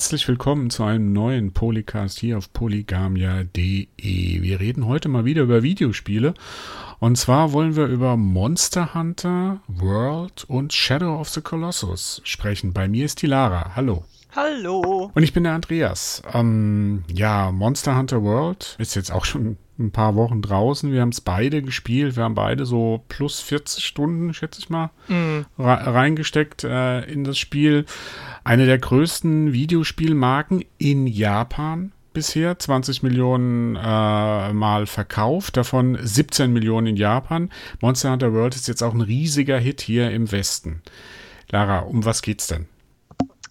Herzlich willkommen zu einem neuen Polycast hier auf polygamia.de. Wir reden heute mal wieder über Videospiele. Und zwar wollen wir über Monster Hunter, World und Shadow of the Colossus sprechen. Bei mir ist die Lara. Hallo. Hallo. Und ich bin der Andreas. Ähm, ja, Monster Hunter World ist jetzt auch schon ein paar Wochen draußen. Wir haben es beide gespielt. Wir haben beide so plus 40 Stunden, schätze ich mal, mm. reingesteckt äh, in das Spiel. Eine der größten Videospielmarken in Japan bisher. 20 Millionen äh, Mal verkauft, davon 17 Millionen in Japan. Monster Hunter World ist jetzt auch ein riesiger Hit hier im Westen. Lara, um was geht's denn?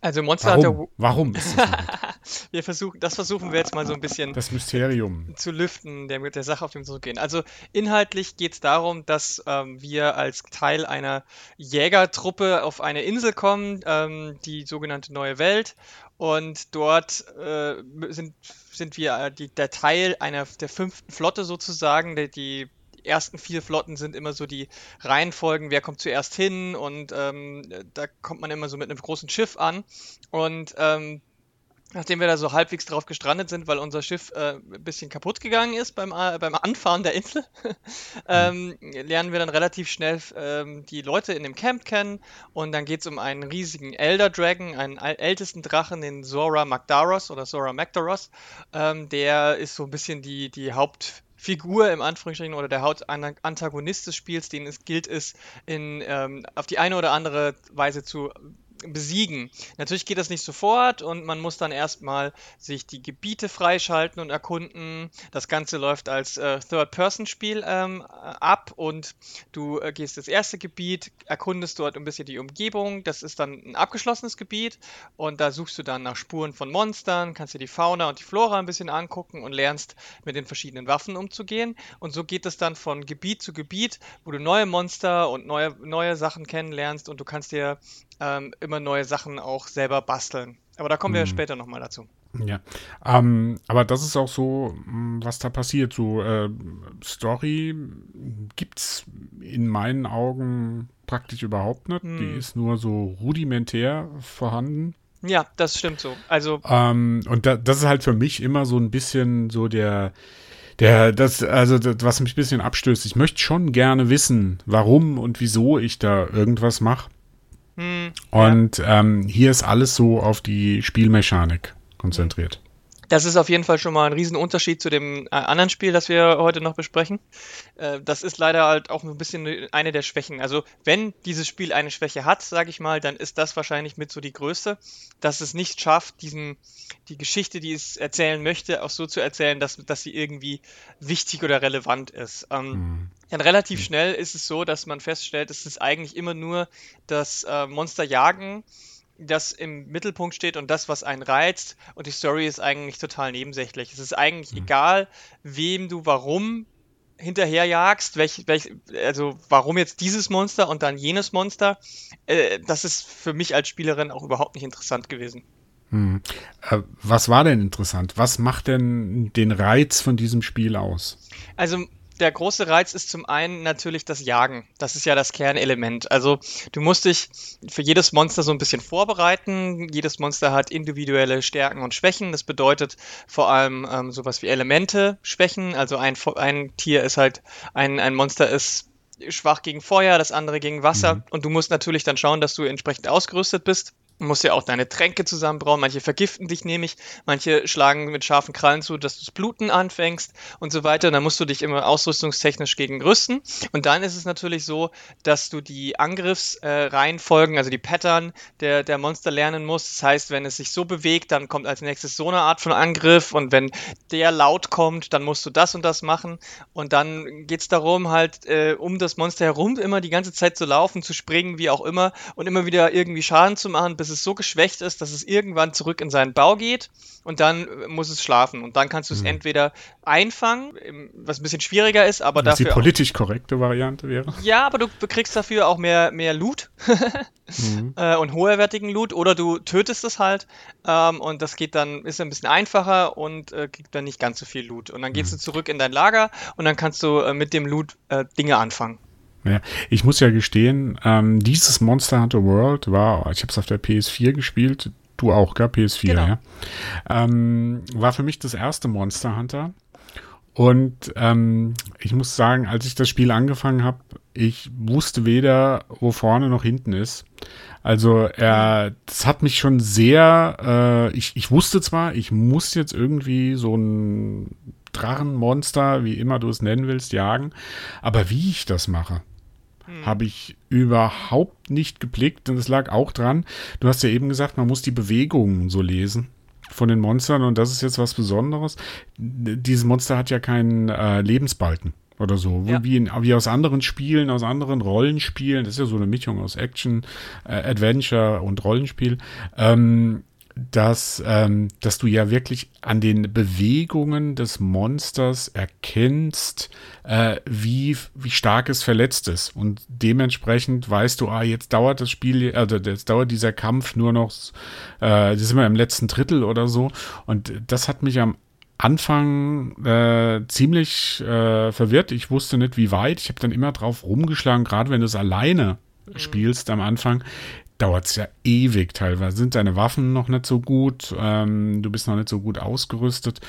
Also Monster Warum? Hunter. Warum ist das wir versuchen, das versuchen wir jetzt mal so ein bisschen das Mysterium zu lüften, der mit der Sache auf den Zug gehen. Also inhaltlich geht es darum, dass ähm, wir als Teil einer Jägertruppe auf eine Insel kommen, ähm, die sogenannte Neue Welt, und dort äh, sind, sind wir äh, die, der Teil einer der fünften Flotte sozusagen, der, die ersten vier Flotten sind immer so die Reihenfolgen, wer kommt zuerst hin und ähm, da kommt man immer so mit einem großen Schiff an und ähm, Nachdem wir da so halbwegs drauf gestrandet sind, weil unser Schiff äh, ein bisschen kaputt gegangen ist beim, äh, beim Anfahren der Insel, ähm, lernen wir dann relativ schnell ähm, die Leute in dem Camp kennen. Und dann geht es um einen riesigen Elder Dragon, einen ältesten Drachen, den Zora Magdaros oder Zora Magdaros. Ähm, der ist so ein bisschen die, die Haupt Figur im Anführungsstrichen oder der Hauptantagonist des Spiels, den es gilt es in, ähm, auf die eine oder andere Weise zu besiegen. Natürlich geht das nicht sofort und man muss dann erstmal sich die Gebiete freischalten und erkunden. Das Ganze läuft als äh, Third-Person-Spiel ähm, ab und du äh, gehst das erste Gebiet, erkundest dort ein bisschen die Umgebung. Das ist dann ein abgeschlossenes Gebiet und da suchst du dann nach Spuren von Monstern, kannst dir die Fauna und die Flora ein bisschen angucken und lernst mit den verschiedenen Waffen umzugehen. Und so geht es dann von Gebiet zu Gebiet, wo du neue Monster und neue, neue Sachen kennenlernst und du kannst dir ähm, immer neue Sachen auch selber basteln. Aber da kommen wir hm. später nochmal dazu. Ja, ähm, aber das ist auch so, hm, was da passiert. So äh, Story es in meinen Augen praktisch überhaupt nicht. Hm. Die ist nur so rudimentär vorhanden. Ja, das stimmt so. Also ähm, und da, das ist halt für mich immer so ein bisschen so der der, das, also das, was mich ein bisschen abstößt. Ich möchte schon gerne wissen, warum und wieso ich da irgendwas mache. Hm, und ja. ähm, hier ist alles so auf die Spielmechanik konzentriert. Das ist auf jeden Fall schon mal ein Riesenunterschied zu dem äh, anderen Spiel, das wir heute noch besprechen. Äh, das ist leider halt auch ein bisschen eine der Schwächen. Also wenn dieses Spiel eine Schwäche hat, sage ich mal, dann ist das wahrscheinlich mit so die größte, dass es nicht schafft, diesen, die Geschichte, die es erzählen möchte, auch so zu erzählen, dass, dass sie irgendwie wichtig oder relevant ist. Ähm, mhm. Dann relativ schnell ist es so, dass man feststellt, es ist eigentlich immer nur das äh, Monster jagen das im Mittelpunkt steht und das, was einen reizt. Und die Story ist eigentlich total nebensächlich. Es ist eigentlich mhm. egal, wem du warum hinterherjagst, welch, welch, also warum jetzt dieses Monster und dann jenes Monster. Äh, das ist für mich als Spielerin auch überhaupt nicht interessant gewesen. Hm. Äh, was war denn interessant? Was macht denn den Reiz von diesem Spiel aus? Also der große Reiz ist zum einen natürlich das Jagen. Das ist ja das Kernelement. Also du musst dich für jedes Monster so ein bisschen vorbereiten. Jedes Monster hat individuelle Stärken und Schwächen. Das bedeutet vor allem ähm, sowas wie Elemente, Schwächen. Also ein, ein Tier ist halt, ein, ein Monster ist schwach gegen Feuer, das andere gegen Wasser. Mhm. Und du musst natürlich dann schauen, dass du entsprechend ausgerüstet bist. Musst ja auch deine Tränke zusammenbrauen. Manche vergiften dich nämlich, manche schlagen mit scharfen Krallen zu, dass du das Bluten anfängst und so weiter. Und dann musst du dich immer ausrüstungstechnisch gegen rüsten. Und dann ist es natürlich so, dass du die Angriffsreihenfolgen, äh, also die Pattern der, der Monster lernen musst. Das heißt, wenn es sich so bewegt, dann kommt als nächstes so eine Art von Angriff. Und wenn der laut kommt, dann musst du das und das machen. Und dann geht es darum, halt äh, um das Monster herum immer die ganze Zeit zu laufen, zu springen, wie auch immer. Und immer wieder irgendwie Schaden zu machen, bis es so geschwächt ist, dass es irgendwann zurück in seinen Bau geht und dann muss es schlafen. Und dann kannst du es mhm. entweder einfangen, was ein bisschen schwieriger ist, aber was dafür. Die politisch auch, korrekte Variante wäre. Ja, aber du bekriegst dafür auch mehr, mehr Loot mhm. äh, und hoherwertigen Loot oder du tötest es halt ähm, und das geht dann, ist ein bisschen einfacher und äh, kriegt dann nicht ganz so viel Loot. Und dann gehst mhm. du zurück in dein Lager und dann kannst du äh, mit dem Loot äh, Dinge anfangen. Ja, ich muss ja gestehen, ähm, dieses Monster Hunter World war, ich habe es auf der PS4 gespielt, Du auch, gell? PS4, genau. ja. Ähm, war für mich das erste Monster Hunter. Und ähm, ich muss sagen, als ich das Spiel angefangen habe, ich wusste weder, wo vorne noch hinten ist. Also er, das hat mich schon sehr, äh, ich, ich wusste zwar, ich muss jetzt irgendwie so ein Drachenmonster, wie immer du es nennen willst, jagen, aber wie ich das mache, hm. habe ich überhaupt nicht geblickt und es lag auch dran, du hast ja eben gesagt, man muss die Bewegungen so lesen von den Monstern und das ist jetzt was Besonderes. Dieses Monster hat ja keinen äh, Lebensbalken oder so, ja. wie, in, wie aus anderen Spielen, aus anderen Rollenspielen. Das ist ja so eine Mischung aus Action, äh, Adventure und Rollenspiel. Ähm, dass, ähm, dass du ja wirklich an den Bewegungen des Monsters erkennst, äh, wie, wie stark es verletzt ist. Und dementsprechend weißt du, ah, jetzt dauert das Spiel, also jetzt dauert dieser Kampf nur noch, äh, das sind wir im letzten Drittel oder so. Und das hat mich am Anfang äh, ziemlich äh, verwirrt. Ich wusste nicht, wie weit. Ich habe dann immer drauf rumgeschlagen, gerade wenn du es alleine mhm. spielst am Anfang, dauert es ja ewig teilweise. Sind deine Waffen noch nicht so gut? Ähm, du bist noch nicht so gut ausgerüstet.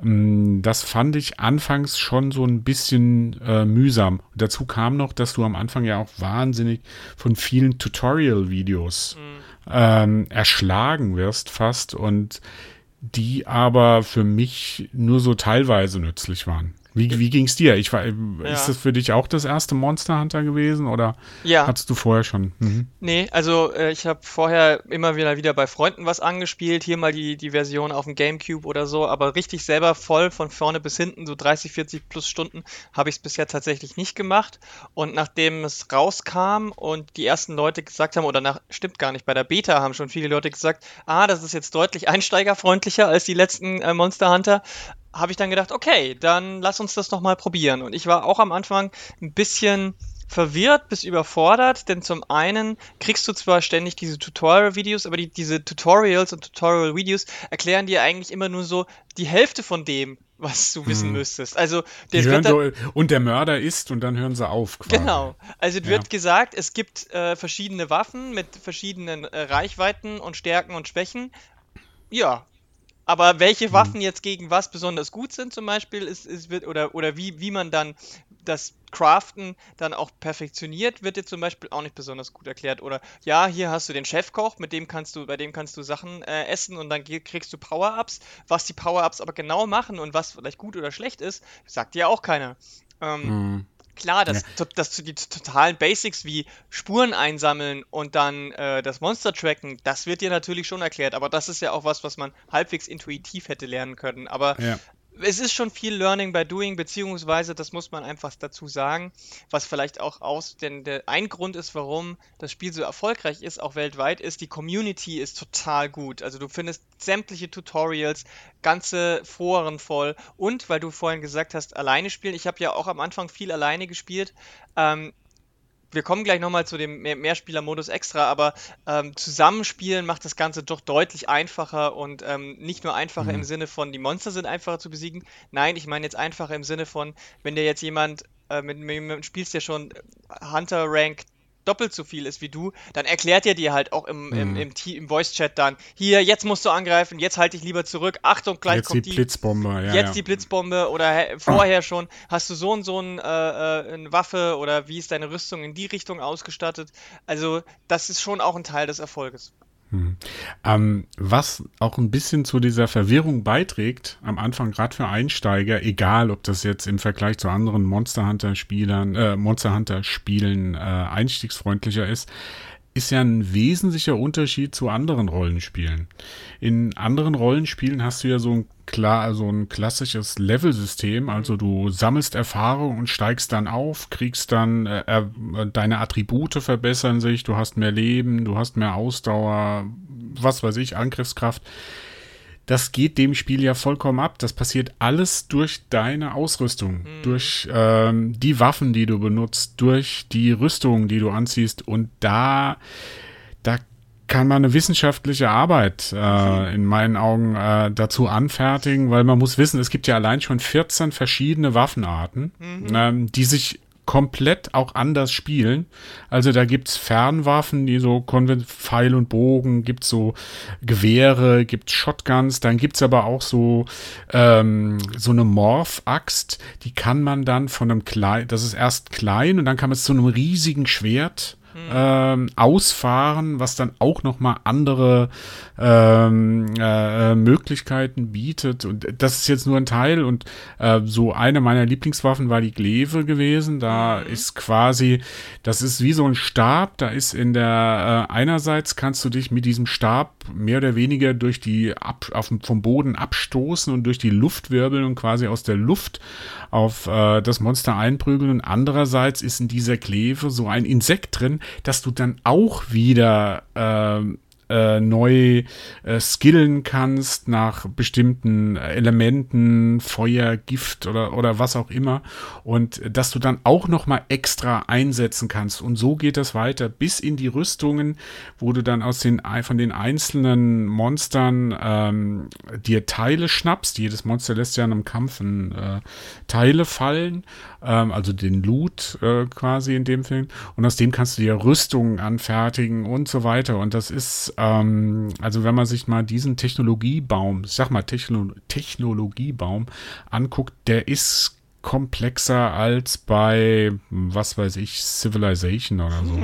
Ähm, das fand ich anfangs schon so ein bisschen äh, mühsam. Dazu kam noch, dass du am Anfang ja auch wahnsinnig von vielen Tutorial-Videos mhm. ähm, erschlagen wirst fast und die aber für mich nur so teilweise nützlich waren. Wie, wie ging es dir? Ich war, ja. Ist das für dich auch das erste Monster Hunter gewesen oder ja. hattest du vorher schon? Mhm. Nee, also äh, ich habe vorher immer wieder, wieder bei Freunden was angespielt, hier mal die, die Version auf dem Gamecube oder so, aber richtig selber voll von vorne bis hinten, so 30, 40 plus Stunden, habe ich es bisher tatsächlich nicht gemacht. Und nachdem es rauskam und die ersten Leute gesagt haben, oder nach, stimmt gar nicht, bei der Beta haben schon viele Leute gesagt, ah, das ist jetzt deutlich einsteigerfreundlicher als die letzten äh, Monster Hunter, habe ich dann gedacht, okay, dann lass uns das nochmal probieren. Und ich war auch am Anfang ein bisschen verwirrt bis überfordert, denn zum einen kriegst du zwar ständig diese Tutorial-Videos, aber die, diese Tutorials und Tutorial-Videos erklären dir eigentlich immer nur so die Hälfte von dem, was du wissen hm. müsstest. Also der dann, und der Mörder ist und dann hören sie auf. Quasi. Genau. Also ja. wird gesagt, es gibt äh, verschiedene Waffen mit verschiedenen äh, Reichweiten und Stärken und Schwächen. Ja, aber welche mhm. Waffen jetzt gegen was besonders gut sind zum Beispiel, ist, ist, wird, oder, oder wie, wie man dann das Craften dann auch perfektioniert, wird dir zum Beispiel auch nicht besonders gut erklärt. Oder ja, hier hast du den Chefkoch, mit dem kannst du, bei dem kannst du Sachen äh, essen und dann kriegst du Power-Ups. Was die Power-Ups aber genau machen und was vielleicht gut oder schlecht ist, sagt dir auch keiner. Ähm, mhm. Klar, dass, ja. dass die totalen Basics wie Spuren einsammeln und dann äh, das Monster tracken, das wird dir natürlich schon erklärt, aber das ist ja auch was, was man halbwegs intuitiv hätte lernen können. Aber ja es ist schon viel Learning by Doing, beziehungsweise, das muss man einfach dazu sagen, was vielleicht auch aus, denn der ein Grund ist, warum das Spiel so erfolgreich ist, auch weltweit, ist, die Community ist total gut. Also du findest sämtliche Tutorials, ganze Foren voll und, weil du vorhin gesagt hast, alleine spielen, ich habe ja auch am Anfang viel alleine gespielt, ähm, wir kommen gleich nochmal zu dem Mehr Mehrspieler-Modus extra, aber ähm, Zusammenspielen macht das Ganze doch deutlich einfacher und ähm, nicht nur einfacher mhm. im Sinne von, die Monster sind einfacher zu besiegen. Nein, ich meine jetzt einfacher im Sinne von, wenn dir jetzt jemand äh, mit, mit, mit spielst ja schon Hunter Rank doppelt so viel ist wie du, dann erklärt er dir halt auch im, im, mhm. im, im Voice-Chat dann, hier, jetzt musst du angreifen, jetzt halte ich lieber zurück, Achtung, gleich jetzt kommt die, Blitzbombe. Ja, jetzt ja. die Blitzbombe oder vorher schon, hast du so und so ein, äh, äh, eine Waffe oder wie ist deine Rüstung in die Richtung ausgestattet. Also das ist schon auch ein Teil des Erfolges. Hm. Ähm, was auch ein bisschen zu dieser Verwirrung beiträgt, am Anfang gerade für Einsteiger, egal ob das jetzt im Vergleich zu anderen Monster Hunter Spielern, äh, Monster Hunter Spielen äh, einstiegsfreundlicher ist, ist ja ein wesentlicher Unterschied zu anderen Rollenspielen. In anderen Rollenspielen hast du ja so ein klar, so ein klassisches Level-System, also du sammelst Erfahrung und steigst dann auf, kriegst dann äh, äh, deine Attribute verbessern sich, du hast mehr Leben, du hast mehr Ausdauer, was weiß ich, Angriffskraft das geht dem Spiel ja vollkommen ab. Das passiert alles durch deine Ausrüstung, mhm. durch ähm, die Waffen, die du benutzt, durch die Rüstung, die du anziehst. Und da, da kann man eine wissenschaftliche Arbeit äh, mhm. in meinen Augen äh, dazu anfertigen, weil man muss wissen, es gibt ja allein schon 14 verschiedene Waffenarten, mhm. ähm, die sich komplett auch anders spielen. Also da gibt's Fernwaffen, die so Pfeil und Bogen, gibt's so Gewehre, gibt's Shotguns, dann gibt's aber auch so, ähm, so eine Morph-Axt, die kann man dann von einem kleinen, das ist erst klein und dann kann man es zu einem riesigen Schwert ähm, ausfahren, was dann auch noch mal andere ähm, äh, Möglichkeiten bietet. Und das ist jetzt nur ein Teil. Und äh, so eine meiner Lieblingswaffen war die Glaive gewesen. Da mhm. ist quasi, das ist wie so ein Stab. Da ist in der äh, einerseits kannst du dich mit diesem Stab mehr oder weniger durch die ab, auf, vom Boden abstoßen und durch die Luft wirbeln und quasi aus der Luft auf äh, das Monster einprügeln. Und andererseits ist in dieser Kleve so ein Insekt drin, dass du dann auch wieder ähm, äh, neu äh, skillen kannst nach bestimmten Elementen, Feuer, Gift oder, oder was auch immer. Und dass du dann auch nochmal extra einsetzen kannst. Und so geht das weiter bis in die Rüstungen, wo du dann aus den, von den einzelnen Monstern ähm, dir Teile schnappst. Jedes Monster lässt ja in einem Kampf äh, Teile fallen, ähm, also den Loot äh, quasi in dem Film. Und aus dem kannst du dir Rüstungen anfertigen und so weiter. Und das ist ähm, also wenn man sich mal diesen Technologiebaum, ich sag mal Techno Technologiebaum anguckt, der ist komplexer als bei, was weiß ich, Civilization oder so.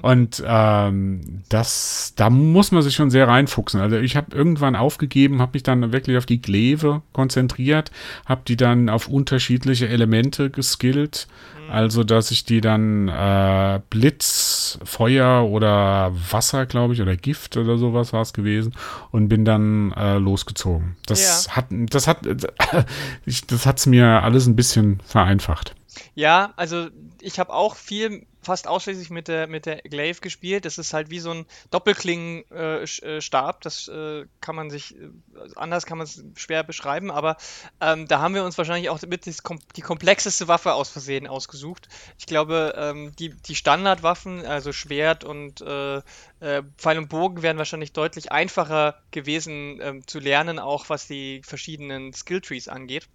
Und ähm, das, da muss man sich schon sehr reinfuchsen. Also ich habe irgendwann aufgegeben, habe mich dann wirklich auf die Gleve konzentriert, habe die dann auf unterschiedliche Elemente geskillt also, dass ich die dann äh, Blitz, Feuer oder Wasser, glaube ich, oder Gift oder sowas war es gewesen und bin dann äh, losgezogen. Das ja. hat, das hat, das hat's mir alles ein bisschen vereinfacht. Ja, also ich habe auch viel fast ausschließlich mit der, mit der Glaive gespielt. Das ist halt wie so ein Doppelklingenstab. Äh, das äh, kann man sich, äh, anders kann man es schwer beschreiben, aber ähm, da haben wir uns wahrscheinlich auch mit die komplexeste Waffe aus Versehen ausgesucht. Ich glaube, ähm, die, die Standardwaffen, also Schwert und äh, äh, Pfeil und Bogen, wären wahrscheinlich deutlich einfacher gewesen ähm, zu lernen, auch was die verschiedenen Skilltrees angeht.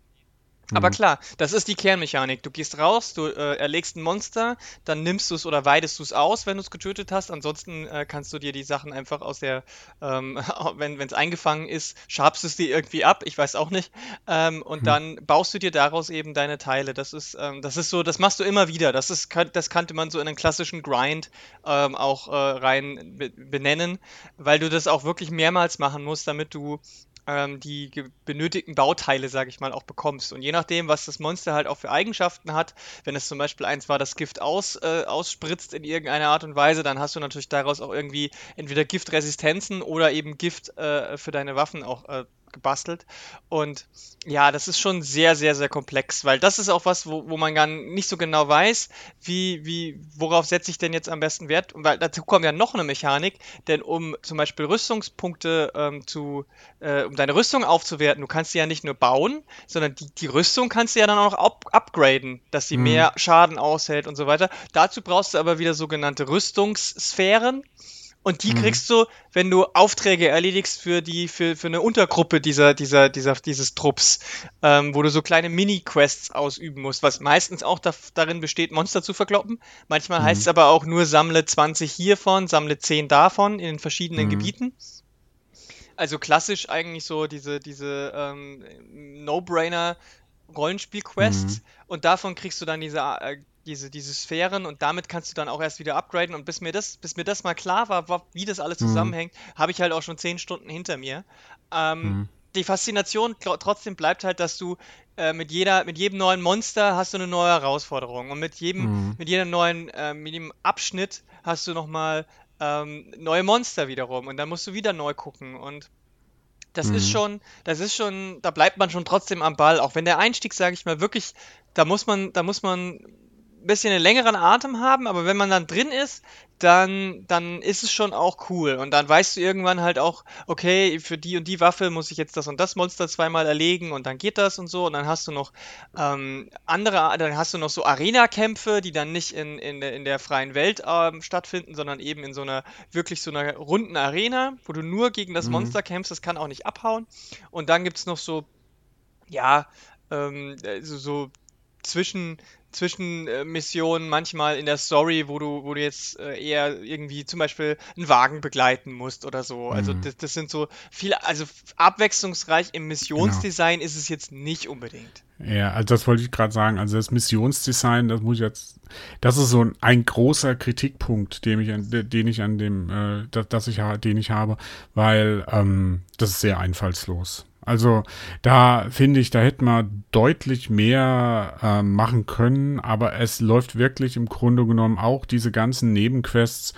Aber mhm. klar, das ist die Kernmechanik. Du gehst raus, du äh, erlegst ein Monster, dann nimmst du es oder weidest du es aus, wenn du es getötet hast. Ansonsten äh, kannst du dir die Sachen einfach aus der, ähm, wenn es eingefangen ist, schabst es dir irgendwie ab, ich weiß auch nicht. Ähm, und mhm. dann baust du dir daraus eben deine Teile. Das ist, ähm, das ist so, das machst du immer wieder. Das ist, das kannte man so in einen klassischen Grind ähm, auch äh, rein benennen, weil du das auch wirklich mehrmals machen musst, damit du ähm, die benötigten Bauteile, sage ich mal, auch bekommst. Und je nachdem, was das Monster halt auch für Eigenschaften hat, wenn es zum Beispiel eins war, das Gift aus, äh, ausspritzt in irgendeiner Art und Weise, dann hast du natürlich daraus auch irgendwie entweder Giftresistenzen oder eben Gift äh, für deine Waffen auch äh, gebastelt. Und ja, das ist schon sehr, sehr, sehr komplex, weil das ist auch was, wo, wo man gar nicht so genau weiß, wie, wie, worauf setze ich denn jetzt am besten Wert. Und weil dazu kommt ja noch eine Mechanik, denn um zum Beispiel Rüstungspunkte ähm, zu, äh, um deine Rüstung aufzuwerten, du kannst sie ja nicht nur bauen, sondern die, die Rüstung kannst du ja dann auch up upgraden, dass sie mhm. mehr Schaden aushält und so weiter. Dazu brauchst du aber wieder sogenannte Rüstungssphären. Und die mhm. kriegst du, wenn du Aufträge erledigst für die, für, für eine Untergruppe dieser, dieser, dieser, dieses Trupps, ähm, wo du so kleine Mini-Quests ausüben musst, was meistens auch da, darin besteht, Monster zu verkloppen. Manchmal mhm. heißt es aber auch nur, sammle 20 hiervon, sammle 10 davon in den verschiedenen mhm. Gebieten. Also klassisch eigentlich so diese, diese ähm, No-Brainer Rollenspiel-Quests. Mhm. Und davon kriegst du dann diese äh, diese, diese Sphären und damit kannst du dann auch erst wieder upgraden. Und bis mir das, bis mir das mal klar war, war wie das alles mhm. zusammenhängt, mhm. habe ich halt auch schon zehn Stunden hinter mir. Ähm, mhm. Die Faszination trotzdem bleibt halt, dass du äh, mit jeder, mit jedem neuen Monster hast du eine neue Herausforderung und mit jedem, mhm. mit jedem neuen, äh, mit jedem Abschnitt hast du nochmal ähm, neue Monster wiederum und dann musst du wieder neu gucken und das mhm. ist schon, das ist schon, da bleibt man schon trotzdem am Ball, auch wenn der Einstieg, sage ich mal, wirklich, da muss man, da muss man bisschen einen längeren Atem haben, aber wenn man dann drin ist, dann, dann ist es schon auch cool. Und dann weißt du irgendwann halt auch, okay, für die und die Waffe muss ich jetzt das und das Monster zweimal erlegen und dann geht das und so. Und dann hast du noch ähm, andere, dann hast du noch so Arena-Kämpfe, die dann nicht in, in, in der freien Welt ähm, stattfinden, sondern eben in so einer, wirklich so einer runden Arena, wo du nur gegen das mhm. Monster kämpfst, das kann auch nicht abhauen. Und dann gibt es noch so, ja, ähm, so, so zwischen Zwischenmissionen manchmal in der Story, wo du, wo du jetzt äh, eher irgendwie zum Beispiel einen Wagen begleiten musst oder so. Also Mhm. das, das sind so viele, also abwechslungsreich im Genau. Missionsdesign ist es jetzt nicht unbedingt. Ja, also das wollte ich gerade sagen. Also das Missionsdesign, das muss ich jetzt, das ist so ein, ein großer Kritikpunkt, den ich an, den ich an dem, äh, das, das ich, den ich habe, weil ähm, das ist sehr einfallslos. Also da finde ich, da hätte man deutlich mehr äh, machen können, aber es läuft wirklich im Grunde genommen auch diese ganzen Nebenquests,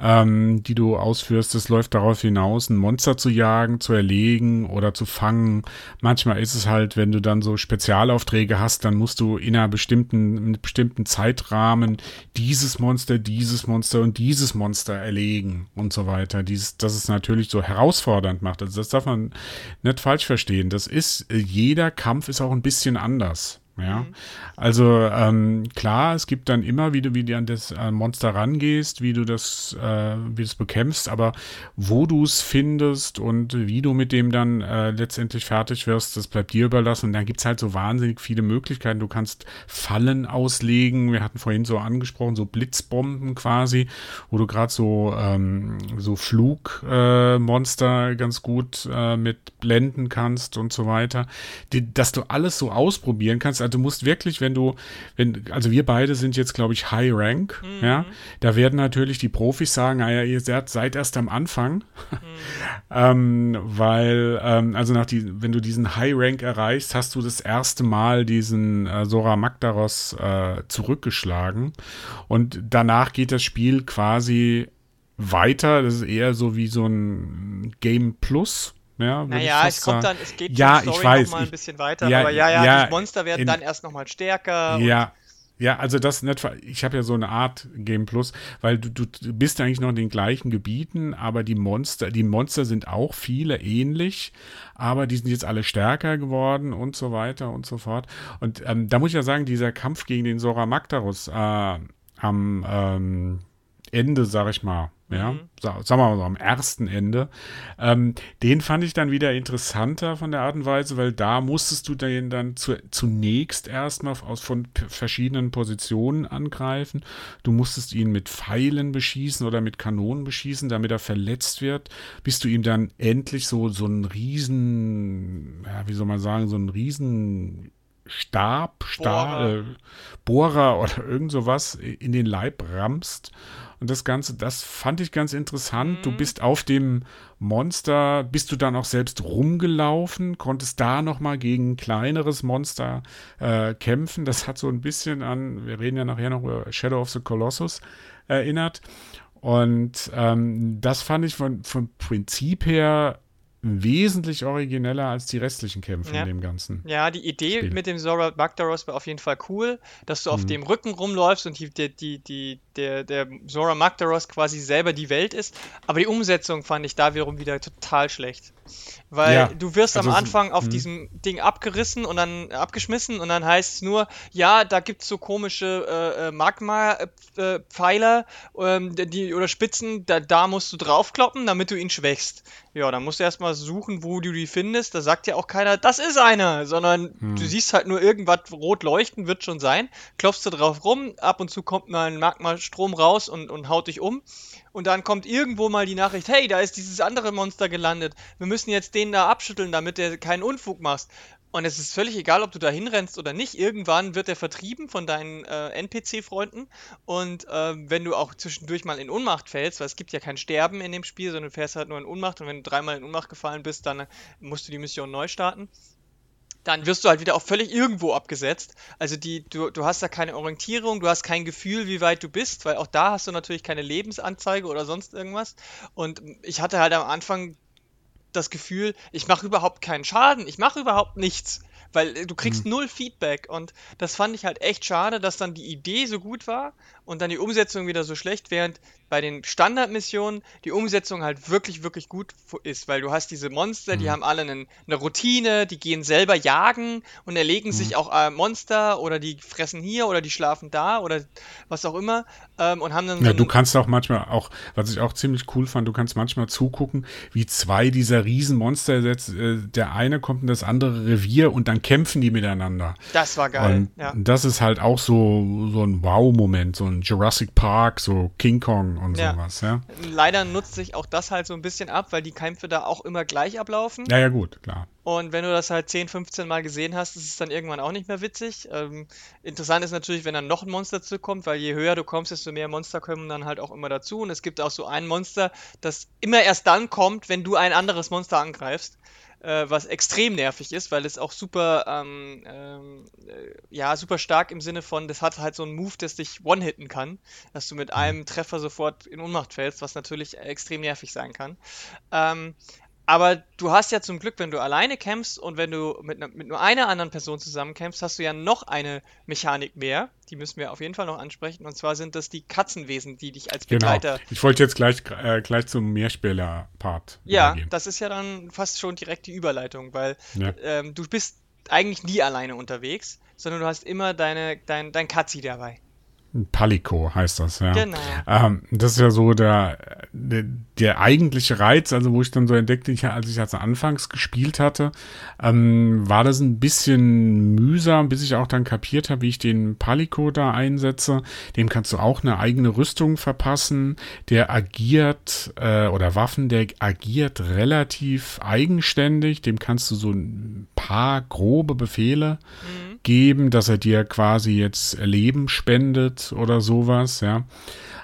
ähm, die du ausführst, es läuft darauf hinaus, ein Monster zu jagen, zu erlegen oder zu fangen. Manchmal ist es halt, wenn du dann so Spezialaufträge hast, dann musst du in einer bestimmten, in einem bestimmten Zeitrahmen dieses Monster, dieses Monster und dieses Monster erlegen und so weiter. Dies, das es natürlich so herausfordernd macht. Also das darf man nicht falsch verstehen. Das ist, jeder Kampf ist auch ein bisschen anders. Ja, also ähm, klar, es gibt dann immer, wie du, wie du an das äh, Monster rangehst, wie du das, äh, wie du es bekämpfst, aber wo du es findest und wie du mit dem dann äh, letztendlich fertig wirst, das bleibt dir überlassen. Und dann gibt's halt so wahnsinnig viele Möglichkeiten. Du kannst Fallen auslegen. Wir hatten vorhin so angesprochen, so Blitzbomben quasi, wo du gerade so, ähm, so Flugmonster äh, ganz gut äh, mit blenden kannst und so weiter. Die, dass du alles so ausprobieren kannst. Also du musst wirklich, wenn du, wenn, also wir beide sind jetzt, glaube ich, High Rank, ja, da werden natürlich die Profis sagen, naja, ihr seid, seid erst am Anfang, ähm, weil, ähm, also nach die, wenn du diesen High Rank erreichst, hast du das erste Mal diesen äh, Sora Magdaros äh, zurückgeschlagen. Und danach geht das Spiel quasi weiter. Das ist eher so wie so ein Game Plus. Ja, Naja, es kommt sagen. dann, es geht Ja, die Story ich weiß, noch mal ein ich- bisschen weiter, ja, aber ja, ja, ja, die Monster werden in- dann erst nochmal stärker. und- Ja, ja, also das nicht, ver- ich habe ja so eine Art Game Plus, weil du, du bist eigentlich noch in den gleichen Gebieten, aber die Monster, die Monster sind auch viele ähnlich, aber die sind jetzt alle stärker geworden und so weiter und so fort. Und ähm, da muss ich ja sagen, dieser Kampf gegen den Sora Magdaros äh, am ähm, Ende, sag ich mal, ja, sa sagen wir mal so, am ersten Ende, ähm, den fand ich dann wieder interessanter von der Art und Weise, weil da musstest du den dann zu, zunächst erstmal aus von verschiedenen Positionen angreifen. Du musstest ihn mit Pfeilen beschießen oder mit Kanonen beschießen, damit er verletzt wird, bis du ihm dann endlich so, so einen riesen, ja, wie soll man sagen, so einen riesen Stab, Stahl, äh, Bohrer oder irgend sowas in den Leib rammst. Und das Ganze, das fand ich ganz interessant. Du bist auf dem Monster, bist du dann auch selbst rumgelaufen, konntest da nochmal gegen ein kleineres Monster äh, kämpfen. Das hat so ein bisschen an, wir reden ja nachher noch über Shadow of the Colossus erinnert. Und ähm, das fand ich von, vom Prinzip her wesentlich origineller als die restlichen Kämpfe Ja. in dem Ganzen. Ja, die Idee Spiel. mit dem Zora Magdaros war auf jeden Fall cool, dass du auf Mhm. dem Rücken rumläufst und die, die, die, die, der, der Zora Magdaros quasi selber die Welt ist. Aber die Umsetzung fand ich da wiederum wieder total schlecht. Weil Ja, du wirst also am Anfang auf mhm. diesem Ding abgerissen und dann abgeschmissen und dann heißt es nur, ja, da gibt es so komische äh, äh, Magma-Pfeiler ähm, die, oder Spitzen, da, da musst du draufkloppen, damit du ihn schwächst. Ja, dann musst du erstmal suchen, wo du die findest. Da sagt ja auch keiner, das ist einer, sondern du siehst halt nur irgendwas rot leuchten, wird schon sein. Klopfst du drauf rum, ab und zu kommt mal ein Magma-Strom raus und, und haut dich um. Und dann kommt irgendwo mal die Nachricht, hey, da ist dieses andere Monster gelandet. Wir müssen jetzt den da abschütteln, damit der keinen Unfug macht. Und es ist völlig egal, ob du da hinrennst oder nicht. Irgendwann wird er vertrieben von deinen äh, NPC-Freunden. Und ähm, wenn du auch zwischendurch mal in Ohnmacht fällst, weil es gibt ja kein Sterben in dem Spiel, sondern du fährst halt nur in Ohnmacht. Und wenn du dreimal in Ohnmacht gefallen bist, dann äh, musst du die Mission neu starten. Dann wirst du halt wieder auch völlig irgendwo abgesetzt. Also die, du, du hast da keine Orientierung, du hast kein Gefühl, wie weit du bist, weil auch da hast du natürlich keine Lebensanzeige oder sonst irgendwas. Und ich hatte halt am Anfang das Gefühl, ich mache überhaupt keinen Schaden, ich mache überhaupt nichts, weil äh, du kriegst null Feedback und das fand ich halt echt schade, dass dann die Idee so gut war und dann die Umsetzung wieder so schlecht, während bei den Standardmissionen die Umsetzung halt wirklich, wirklich gut ist, weil du hast diese Monster, die haben alle einen, eine Routine, die gehen selber jagen und erlegen sich auch äh, Monster oder die fressen hier oder die schlafen da oder was auch immer ähm, und haben dann so Ja, du kannst auch manchmal auch, was ich auch ziemlich cool fand, du kannst manchmal zugucken, wie zwei dieser Riesenmonster jetzt, äh, der eine kommt in das andere Revier und dann dann kämpfen die miteinander. Das war geil. Und ja. das ist halt auch so, so ein Wow-Moment, so ein Jurassic Park, so King Kong und Ja. sowas, ja. Leider nutzt sich auch das halt so ein bisschen ab, weil die Kämpfe da auch immer gleich ablaufen. Ja, ja, gut, klar. Und wenn du das halt 10, 15 Mal gesehen hast, ist es dann irgendwann auch nicht mehr witzig. Ähm, interessant ist natürlich, wenn dann noch ein Monster dazu kommt, weil je höher du kommst, desto mehr Monster kommen dann halt auch immer dazu. Und es gibt auch so ein Monster, das immer erst dann kommt, wenn du ein anderes Monster angreifst. Äh, was extrem nervig ist, weil es auch super, ähm, ähm, äh, ja, super stark im Sinne von, das hat halt so einen Move, das dich one-hitten kann, dass du mit einem Treffer sofort in Ohnmacht fällst, was natürlich extrem nervig sein kann. Ähm, aber du hast ja zum Glück, wenn du alleine kämpfst und wenn du mit, ne- mit nur einer anderen Person zusammen kämpfst, hast du ja noch eine Mechanik mehr. Die müssen wir auf jeden Fall noch ansprechen. Und zwar sind das die Katzenwesen, die dich als Genau. Begleiter. Ich wollte jetzt gleich, äh, gleich zum Mehrspieler-Part Ja, übergehen. das ist ja dann fast schon direkt die Überleitung, weil Ja. ähm, du bist eigentlich nie alleine unterwegs, sondern du hast immer deine, dein, dein Katzi dabei. Palico heißt das, ja. Genau. Ähm, das ist ja so der, der, der eigentliche Reiz, also wo ich dann so entdeckte, ich, als ich als anfangs gespielt hatte, ähm, war das ein bisschen mühsam, bis ich auch dann kapiert habe, wie ich den Palico da einsetze. Dem kannst du auch eine eigene Rüstung verpassen. Der agiert, äh, oder Waffen, der agiert relativ eigenständig. Dem kannst du so ein paar grobe Befehle geben, dass er dir quasi jetzt Leben spendet oder sowas, ja.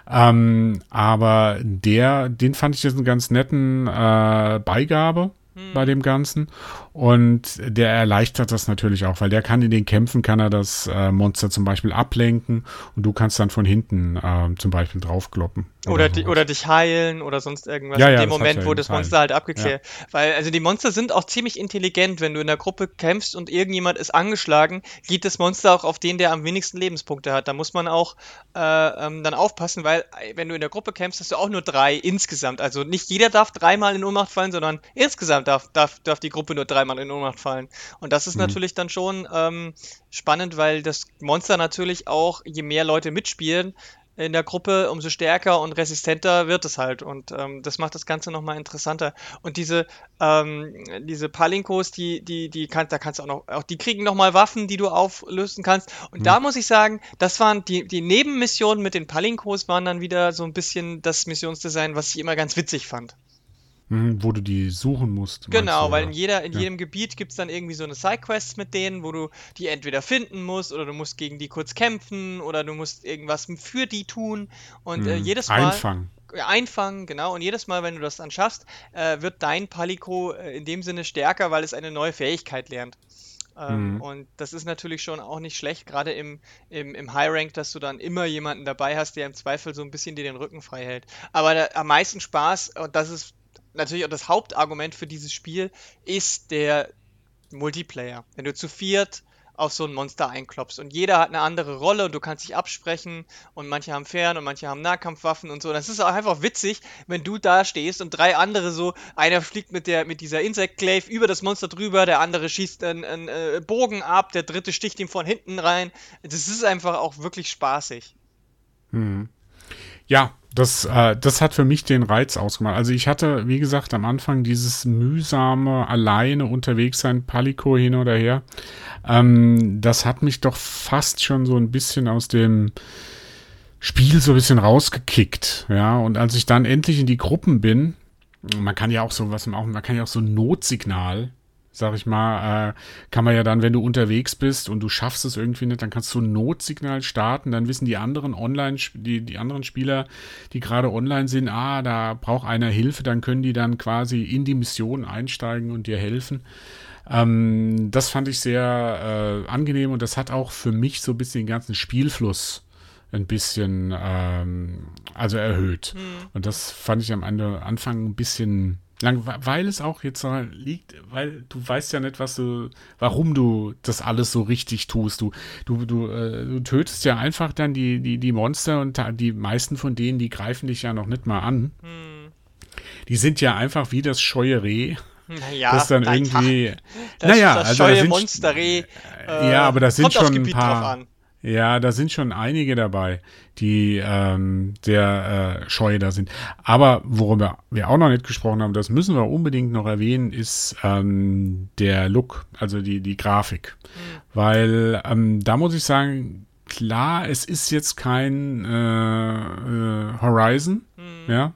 Ähm, aber der, den fand ich jetzt einen ganz netten äh, Beigabe bei dem Ganzen. Und der erleichtert das natürlich auch, weil der kann in den Kämpfen, kann er das äh, Monster zum Beispiel ablenken und du kannst dann von hinten äh, zum Beispiel draufkloppen. Oder, di sowas. oder dich heilen oder sonst irgendwas Ja, in ja, dem Moment, ja wo das heilen. Monster halt abgeklärt. Weil, also die Monster sind auch ziemlich intelligent. Wenn du in der Gruppe kämpfst und irgendjemand ist angeschlagen, geht das Monster auch auf den, der am wenigsten Lebenspunkte hat. Da muss man auch äh, ähm, dann aufpassen, weil äh, wenn du in der Gruppe kämpfst, hast du auch nur drei insgesamt. Also nicht jeder darf dreimal in Ohnmacht fallen, sondern insgesamt darf, darf, darf die Gruppe nur dreimal in Ohnmacht fallen. Und das ist natürlich dann schon ähm, spannend, weil das Monster natürlich auch, je mehr Leute mitspielen, in der Gruppe, umso stärker und resistenter wird es halt. Und ähm, das macht das Ganze nochmal interessanter. Und diese, ähm, diese Palinkos, die, die, die kannst, da kannst du auch noch, auch die kriegen nochmal Waffen, die du auflösen kannst. Und da muss ich sagen, das waren die, die Nebenmissionen mit den Palinkos waren dann wieder so ein bisschen das Missionsdesign, was ich immer ganz witzig fand. Mhm, wo du die suchen musst. Genau, du, weil in jeder, in Ja. jedem Gebiet gibt es dann irgendwie so eine Sidequests mit denen, wo du die entweder finden musst oder du musst gegen die kurz kämpfen oder du musst irgendwas für die tun. Und äh, Mhm. jedes Mal. Einfangen. Einfangen, genau. Und jedes Mal, wenn du das dann schaffst, äh, wird dein Palico äh, in dem Sinne stärker, weil es eine neue Fähigkeit lernt. Ähm, Mhm. Und das ist natürlich schon auch nicht schlecht, gerade im, im, im High Rank, dass du dann immer jemanden dabei hast, der im Zweifel so ein bisschen dir den Rücken frei hält. Aber der, am meisten Spaß, und das ist natürlich auch das Hauptargument für dieses Spiel, ist der Multiplayer. Wenn du zu viert auf so ein Monster einklopfst und jeder hat eine andere Rolle und du kannst dich absprechen und manche haben Fern und manche haben Nahkampfwaffen und so. Das ist auch einfach witzig, wenn du da stehst und drei andere so, einer fliegt mit der mit dieser Insect Glaive über das Monster drüber, der andere schießt einen, einen äh, Bogen ab, der dritte sticht ihm von hinten rein. Das ist einfach auch wirklich spaßig. Ja, das, äh, das hat für mich den Reiz ausgemacht. Also ich hatte, wie gesagt, am Anfang dieses mühsame, alleine unterwegs sein, Palico hin oder her. Ähm, das hat mich doch fast schon so ein bisschen aus dem Spiel so ein bisschen rausgekickt. Ja, und als ich dann endlich in die Gruppen bin, man kann ja auch so was, man kann ja auch so ein Notsignal, sag ich mal, äh, kann man ja dann, wenn du unterwegs bist und du schaffst es irgendwie nicht, dann kannst du ein Notsignal starten, dann wissen die anderen Online, die, die anderen Spieler, die gerade online sind, ah, da braucht einer Hilfe, dann können die dann quasi in die Mission einsteigen und dir helfen. Ähm, das fand ich sehr äh, angenehm und das hat auch für mich so ein bisschen den ganzen Spielfluss ein bisschen ähm, also erhöht. Und das fand ich am Ende, Anfang ein bisschen lang, weil es auch jetzt liegt, weil du weißt ja nicht, was du, warum du das alles so richtig tust. Du, du, du, äh, du tötest ja einfach dann die, die, die Monster und die meisten von denen, die greifen dich ja noch nicht mal an. Die sind ja einfach wie das scheue Reh. Naja, das dann irgendwie. das, naja, das also da scheue sind- Monsterreh. ja, aber das sind kommt aufs schon ein paar-. Ja, da sind schon einige dabei, die ähm, sehr äh, scheu da sind. Aber worüber wir auch noch nicht gesprochen haben, das müssen wir unbedingt noch erwähnen, ist ähm, der Look, also die, die Grafik. Mhm. Weil ähm, da muss ich sagen, klar, es ist jetzt kein äh, äh, Horizon, mhm. ja,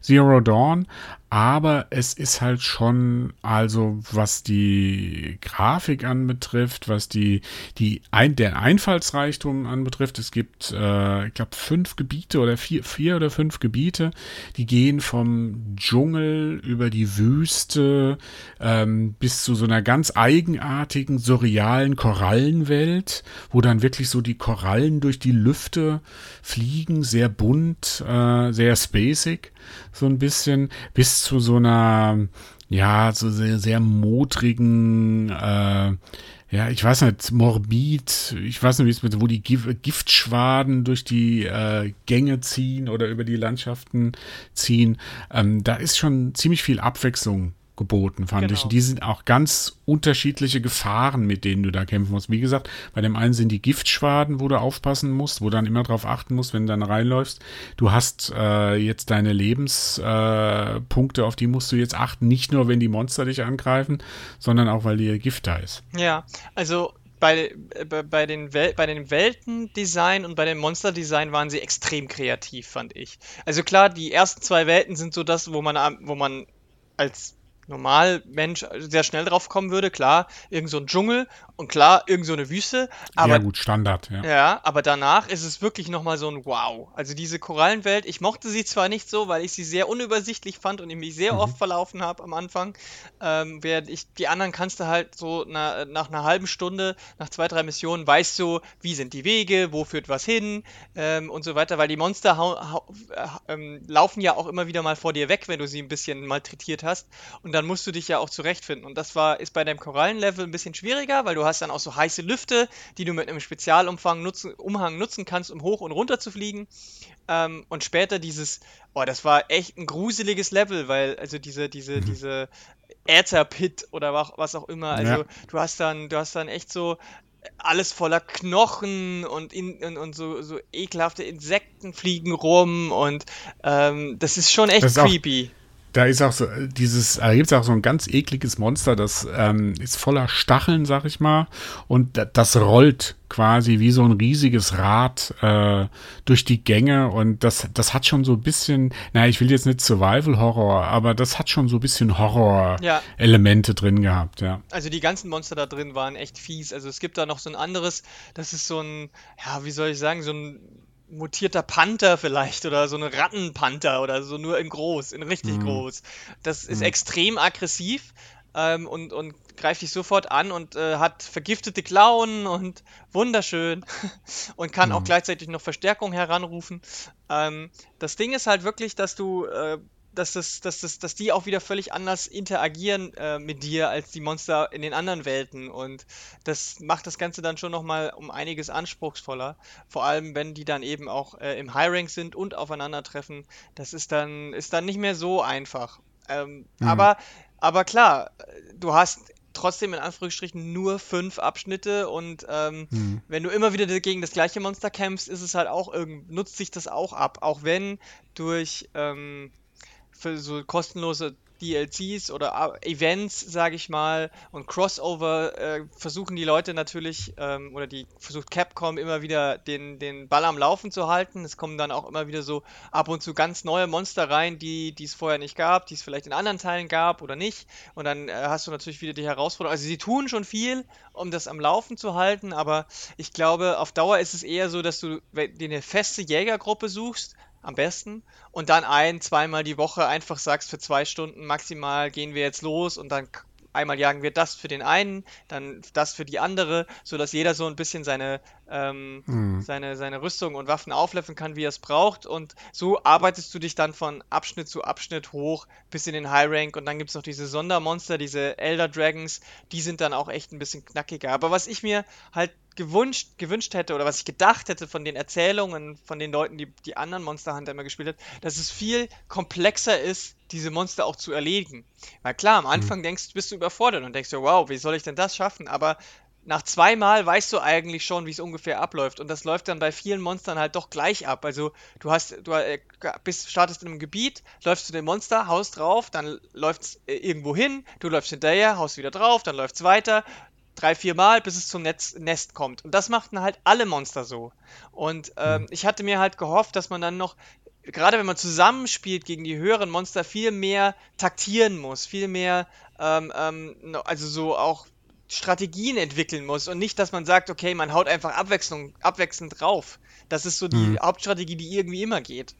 Zero Dawn, aber es ist halt schon, also was die Grafik anbetrifft, was die, die ein, der Einfallsreichtum anbetrifft, es gibt, äh, ich glaube, fünf Gebiete oder vier, vier oder fünf Gebiete, die gehen vom Dschungel über die Wüste ähm, bis zu so einer ganz eigenartigen, surrealen Korallenwelt, wo dann wirklich so die Korallen durch die Lüfte fliegen, sehr bunt, äh, sehr spacig so ein bisschen, bis zu so einer, ja, so sehr, sehr modrigen, äh, ja, ich weiß nicht, morbid, ich weiß nicht, wie es mit, wo die Giftschwaden durch die äh, Gänge ziehen oder über die Landschaften ziehen. Ähm, da ist schon ziemlich viel Abwechslung geboten, fand genau. ich. Und die sind auch ganz unterschiedliche Gefahren, mit denen du da kämpfen musst. Wie gesagt, bei dem einen sind die Giftschwaden, wo du aufpassen musst, wo du dann immer drauf achten musst, wenn du dann reinläufst. Du hast äh, jetzt deine Lebenspunkte, äh, auf die musst du jetzt achten, nicht nur, wenn die Monster dich angreifen, sondern auch, weil dir Gift da ist. Ja, also bei, bei, bei, den Wel bei den Weltendesign und bei dem Monsterdesign waren sie extrem kreativ, fand ich. Also klar, die ersten zwei Welten sind so das, wo man, wo man als Normalmensch sehr schnell drauf kommen würde. Klar, irgend so ein Dschungel und klar, irgend so eine Wüste. Aber, ja, gut, Standard, ja. Ja, aber danach ist es wirklich nochmal so ein Wow. Also diese Korallenwelt, ich mochte sie zwar nicht so, weil ich sie sehr unübersichtlich fand und ich mich sehr mhm. oft verlaufen habe am Anfang. Ähm, während ich, die anderen kannst du halt so na, nach einer halben Stunde, nach zwei, drei Missionen, weißt du, wie sind die Wege, wo führt was hin ähm, und so weiter, weil die Monster äh, ähm, laufen ja auch immer wieder mal vor dir weg, wenn du sie ein bisschen malträtiert hast. Und dann musst du dich ja auch zurechtfinden. Und das war, ist bei deinem Korallenlevel ein bisschen schwieriger, weil du hast dann auch so heiße Lüfte, die du mit einem Spezialumfang nutzen, Umhang nutzen kannst, um hoch und runter zu fliegen. Ähm, und später dieses, oh, das war echt ein gruseliges Level, weil, also diese, diese, mhm. diese Ätherpit oder was auch immer, also ja. du hast dann, du hast dann echt so alles voller Knochen und, in, und, und so, so ekelhafte Insekten fliegen rum und ähm, das ist schon echt creepy. Auch, da ist auch so dieses, da gibt es auch so ein ganz ekliges Monster, das ähm, ist voller Stacheln, sag ich mal, und das rollt quasi wie so ein riesiges Rad äh, durch die Gänge und das, das hat schon so ein bisschen, naja, ich will jetzt nicht Survival-Horror, aber das hat schon so ein bisschen Horror-Elemente ja. drin gehabt, ja. Also die ganzen Monster da drin waren echt fies. Also es gibt da noch so ein anderes, das ist so ein, ja, wie soll ich sagen, so ein mutierter Panther vielleicht oder so eine Rattenpanther oder so nur in groß, in richtig mhm. groß. Das ist mhm. extrem aggressiv ähm, und, und greift dich sofort an und äh, hat vergiftete Klauen und wunderschön und kann mhm. auch gleichzeitig noch Verstärkung heranrufen. Ähm, das Ding ist halt wirklich, dass du äh, dass, das, dass, das, dass die auch wieder völlig anders interagieren äh, mit dir als die Monster in den anderen Welten. Und das macht das Ganze dann schon nochmal um einiges anspruchsvoller. Vor allem, wenn die dann eben auch äh, im High Rank sind und aufeinandertreffen. Das ist dann, ist dann nicht mehr so einfach. Ähm, mhm. aber, aber klar, du hast trotzdem in Anführungsstrichen nur fünf Abschnitte und ähm, mhm. wenn du immer wieder gegen das gleiche Monster kämpfst, ist es halt auch nutzt sich das auch ab. Auch wenn durch ähm, für so kostenlose DLCs oder Events, sage ich mal, und Crossover äh, versuchen die Leute natürlich, ähm, oder die versucht Capcom immer wieder den, den Ball am Laufen zu halten. Es kommen dann auch immer wieder so ab und zu ganz neue Monster rein, die es vorher nicht gab, die es vielleicht in anderen Teilen gab oder nicht. Und dann äh, hast du natürlich wieder die Herausforderung. Also sie tun schon viel, um das am Laufen zu halten, aber ich glaube, auf Dauer ist es eher so, dass du dir eine feste Jägergruppe suchst, am besten. Und dann ein, zweimal die Woche einfach sagst, für zwei Stunden maximal gehen wir jetzt los und dann einmal jagen wir das für den einen, dann das für die andere, sodass jeder so ein bisschen seine, ähm, mhm. seine, seine Rüstung und Waffen aufleveln kann, wie er es braucht. Und so arbeitest du dich dann von Abschnitt zu Abschnitt hoch bis in den High Rank. Und dann gibt es noch diese Sondermonster, diese Elder Dragons, die sind dann auch echt ein bisschen knackiger. Aber was ich mir halt gewünscht, gewünscht hätte oder was ich gedacht hätte von den Erzählungen von den Leuten, die die anderen Monster Hunter immer gespielt hat, dass es viel komplexer ist, diese Monster auch zu erledigen. Weil klar, am mhm. Anfang denkst, bist du überfordert und denkst dir, wow, wie soll ich denn das schaffen? Aber nach zweimal weißt du eigentlich schon, wie es ungefähr abläuft. Und das läuft dann bei vielen Monstern halt doch gleich ab. Also du hast, du äh, bist, startest in einem Gebiet, läufst zu dem Monster, haust drauf, dann läuft es äh, irgendwo hin, du läufst hinterher, haust wieder drauf, dann läuft es weiter. Drei, vier Mal, bis es zum Netz, Nest kommt. Und das machten halt alle Monster so. Und ähm, mhm. ich hatte mir halt gehofft, dass man dann noch gerade wenn man zusammenspielt gegen die höheren Monster, viel mehr taktieren muss, viel mehr, ähm, ähm, also so auch Strategien entwickeln muss und nicht, dass man sagt, okay, man haut einfach Abwechslung, abwechselnd drauf. Das ist so die mhm. Hauptstrategie, die irgendwie immer geht.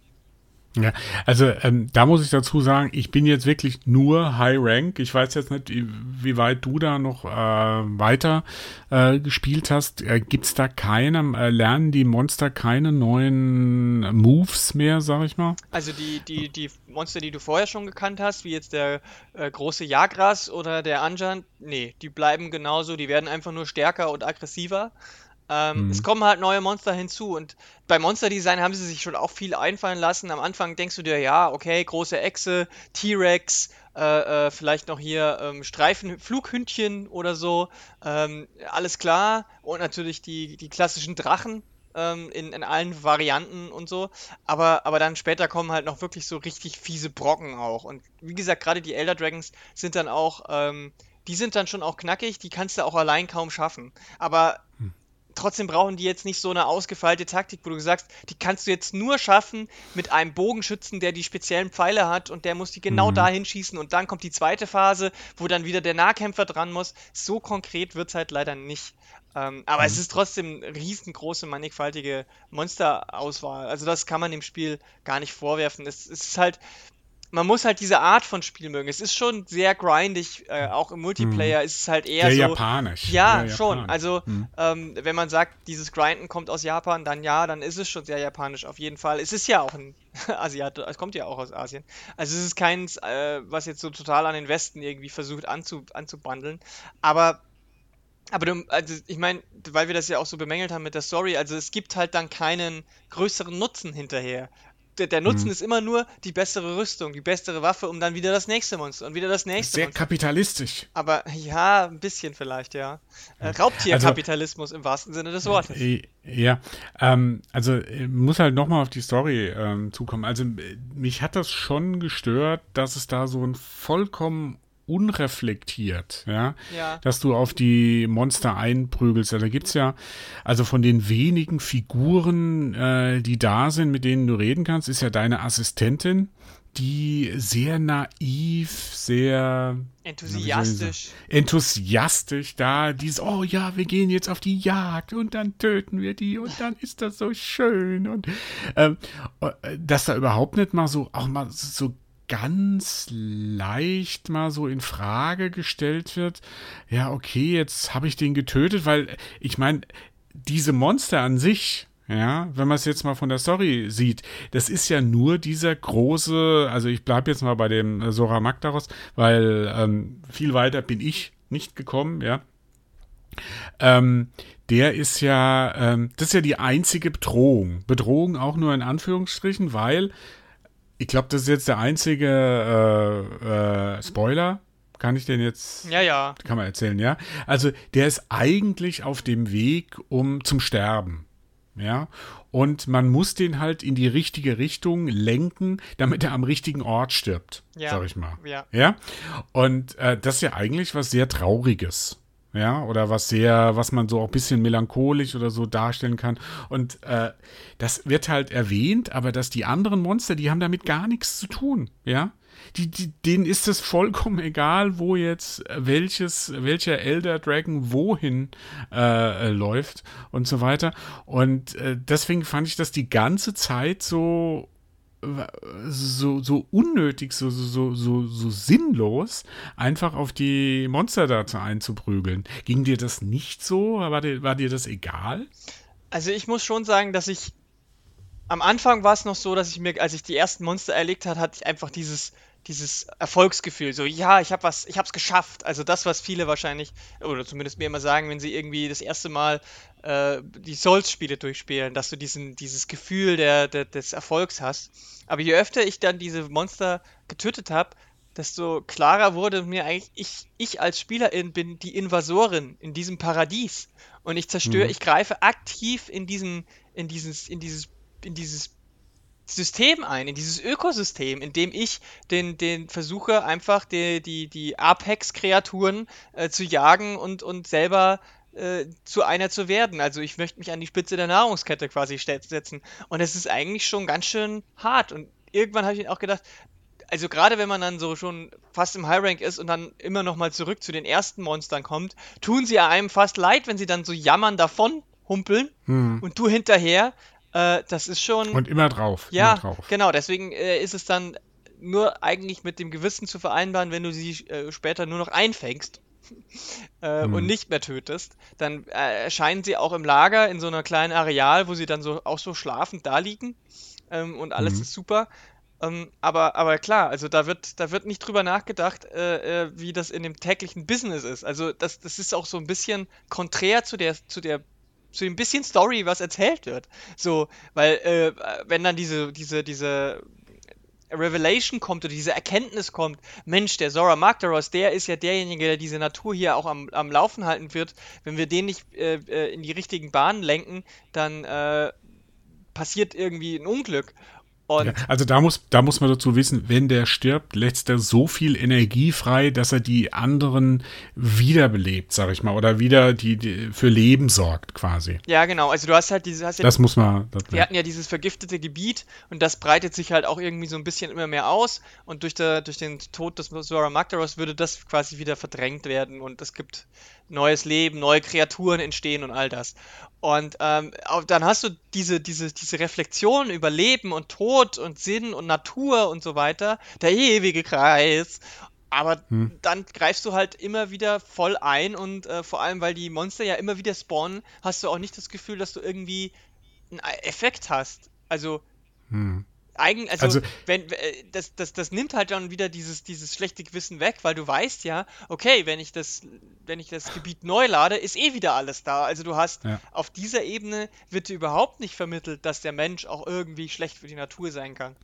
Ja, also ähm, da muss ich dazu sagen, ich bin jetzt wirklich nur High Rank. Ich weiß jetzt nicht, wie weit du da noch äh, weiter äh, gespielt hast. Äh, es da keine, äh, lernen die Monster keine neuen Moves mehr, sag ich mal? Also die, die, die Monster, die du vorher schon gekannt hast, wie jetzt der äh, große Jagras oder der Anjan, nee, die bleiben genauso, die werden einfach nur stärker und aggressiver. Ähm, mhm. Es kommen halt neue Monster hinzu und bei Monster Design haben sie sich schon auch viel einfallen lassen. Am Anfang denkst du dir, ja, okay, große Echse, T-Rex, äh, äh, vielleicht noch hier ähm, Streifen, Flughündchen oder so, ähm, alles klar. Und natürlich die, die klassischen Drachen ähm, in, in allen Varianten und so. Aber, aber dann später kommen halt noch wirklich so richtig fiese Brocken auch. Und wie gesagt, gerade die Elder Dragons sind dann auch ähm, die sind dann schon auch knackig, die kannst du auch allein kaum schaffen. Aber hm trotzdem brauchen die jetzt nicht so eine ausgefeilte Taktik, wo du sagst, die kannst du jetzt nur schaffen mit einem Bogenschützen, der die speziellen Pfeile hat und der muss die genau mhm. dahin schießen und dann kommt die zweite Phase, wo dann wieder der Nahkämpfer dran muss. So konkret wird es halt leider nicht. Ähm, aber mhm. es ist trotzdem eine riesengroße, mannigfaltige Monsterauswahl. Also das kann man dem Spiel gar nicht vorwerfen. Es, es ist halt, man muss halt diese Art von Spiel mögen. Es ist schon sehr grindig, äh, auch im Multiplayer mhm. ist es halt eher sehr so. japanisch. Ja, sehr schon. Japanisch. Also, mhm. ähm, wenn man sagt, dieses Grinden kommt aus Japan, dann ja, dann ist es schon sehr japanisch auf jeden Fall. Es ist ja auch ein Asiat, es kommt ja auch aus Asien. Also es ist keins, äh, was jetzt so total an den Westen irgendwie versucht anzu, anzubandeln. Aber aber du, also ich meine, weil wir das ja auch so bemängelt haben mit der Story, also es gibt halt dann keinen größeren Nutzen hinterher der, der Nutzen mhm. ist immer nur die bessere Rüstung, die bessere Waffe, um dann wieder das nächste Monster und wieder das nächste Sehr Monster. kapitalistisch. Aber ja, ein bisschen vielleicht, ja. Äh, Raubtierkapitalismus also, im wahrsten Sinne des Wortes. Äh, ja, ähm, also äh, muss halt nochmal auf die Story ähm, zukommen. Also mich hat das schon gestört, dass es da so ein vollkommen unreflektiert, ja? ja, dass du auf die Monster einprügelst. Also da gibt es ja, also von den wenigen Figuren, äh, die da sind, mit denen du reden kannst, ist ja deine Assistentin, die sehr naiv, sehr enthusiastisch, enthusiastisch da, dieses, oh ja, wir gehen jetzt auf die Jagd und dann töten wir die und dann ist das so schön und ähm, äh, dass da überhaupt nicht mal so, auch mal so ganz leicht mal so in Frage gestellt wird, ja, okay, jetzt habe ich den getötet, weil ich meine, diese Monster an sich, ja, wenn man es jetzt mal von der Story sieht, das ist ja nur dieser große, also ich bleibe jetzt mal bei dem Sora Magdaros, weil ähm, viel weiter bin ich nicht gekommen, ja. Ähm, der ist ja, ähm, das ist ja die einzige Bedrohung. Bedrohung auch nur in Anführungsstrichen, weil ich glaube, das ist jetzt der einzige äh, äh, Spoiler. Kann ich den jetzt? Ja, ja. Kann man erzählen, ja. Also der ist eigentlich auf dem Weg um zum Sterben, ja. Und man muss den halt in die richtige Richtung lenken, damit er am richtigen Ort stirbt, ja. sag ich mal. Ja. Ja. Und äh, das ist ja eigentlich was sehr Trauriges ja, oder was sehr, was man so auch ein bisschen melancholisch oder so darstellen kann. Und äh, das wird halt erwähnt, aber dass die anderen Monster, die haben damit gar nichts zu tun, ja. Die, die, denen ist es vollkommen egal, wo jetzt welches, welcher Elder Dragon wohin äh, läuft und so weiter. Und äh, deswegen fand ich das die ganze Zeit so so, so unnötig, so, so, so, so sinnlos, einfach auf die Monster dazu einzuprügeln. Ging dir das nicht so? War dir, war dir das egal? Also ich muss schon sagen, dass ich am Anfang war es noch so, dass ich mir, als ich die ersten Monster erlegt hat, hatte ich einfach dieses, dieses Erfolgsgefühl. So, ja, ich habe was, ich habe es geschafft. Also das, was viele wahrscheinlich, oder zumindest mir immer sagen, wenn sie irgendwie das erste Mal äh, die Souls-Spiele durchspielen, dass du diesen, dieses Gefühl der, der, des Erfolgs hast. Aber je öfter ich dann diese Monster getötet habe, desto klarer wurde mir eigentlich, ich, ich als Spielerin bin die Invasorin in diesem Paradies. Und ich zerstöre, mhm. ich greife aktiv in diesen, in dieses, in dieses, in dieses System ein, in dieses Ökosystem, in dem ich den, den versuche, einfach die, die, die Apex-Kreaturen äh, zu jagen und, und selber äh, zu einer zu werden. Also ich möchte mich an die Spitze der Nahrungskette quasi setzen. Und es ist eigentlich schon ganz schön hart. Und irgendwann habe ich auch gedacht, also gerade wenn man dann so schon fast im High Rank ist und dann immer noch mal zurück zu den ersten Monstern kommt, tun sie einem fast leid, wenn sie dann so jammern davon humpeln hm. und du hinterher. Äh, das ist schon. Und immer drauf. Ja, immer drauf. genau. Deswegen äh, ist es dann nur eigentlich mit dem Gewissen zu vereinbaren, wenn du sie äh, später nur noch einfängst äh, hm. und nicht mehr tötest, dann äh, erscheinen sie auch im Lager in so einer kleinen Areal, wo sie dann so auch so schlafend da liegen ähm, und alles hm. ist super. Ähm, aber, aber klar, also da wird, da wird nicht drüber nachgedacht, äh, äh, wie das in dem täglichen Business ist. Also das, das ist auch so ein bisschen konträr zu der, zu der zu dem bisschen Story, was erzählt wird. So, weil, äh, wenn dann diese, diese, diese Revelation kommt oder diese Erkenntnis kommt, Mensch, der Zora Magdaros, der ist ja derjenige, der diese Natur hier auch am, am Laufen halten wird. Wenn wir den nicht äh, äh in die richtigen Bahnen lenken, dann äh, passiert irgendwie ein Unglück. Ja, also da muss, da muss man dazu wissen, wenn der stirbt, lässt er so viel Energie frei, dass er die anderen wiederbelebt, sag ich mal, oder wieder die, die für Leben sorgt quasi. Ja, genau. Also du hast halt diese, hast ja, das muss man. Das wir hatten ja dieses vergiftete Gebiet und das breitet sich halt auch irgendwie so ein bisschen immer mehr aus und durch, der, durch den Tod des Zora Magdaros würde das quasi wieder verdrängt werden und es gibt neues Leben, neue Kreaturen entstehen und all das. Und ähm, dann hast du diese, diese, diese Reflexion über Leben und Tod und Sinn und Natur und so weiter, der ewige Kreis. Aber hm. dann greifst du halt immer wieder voll ein und äh, vor allem, weil die Monster ja immer wieder spawnen, hast du auch nicht das Gefühl, dass du irgendwie einen Effekt hast. Also, hm. Eigen, also, also wenn äh, das, das, das nimmt halt dann wieder dieses, dieses schlechte Gewissen weg, weil du weißt ja, okay, wenn ich das, wenn ich das Gebiet neu lade, ist eh wieder alles da. Also du hast ja. auf dieser Ebene wird dir überhaupt nicht vermittelt, dass der Mensch auch irgendwie schlecht für die Natur sein kann.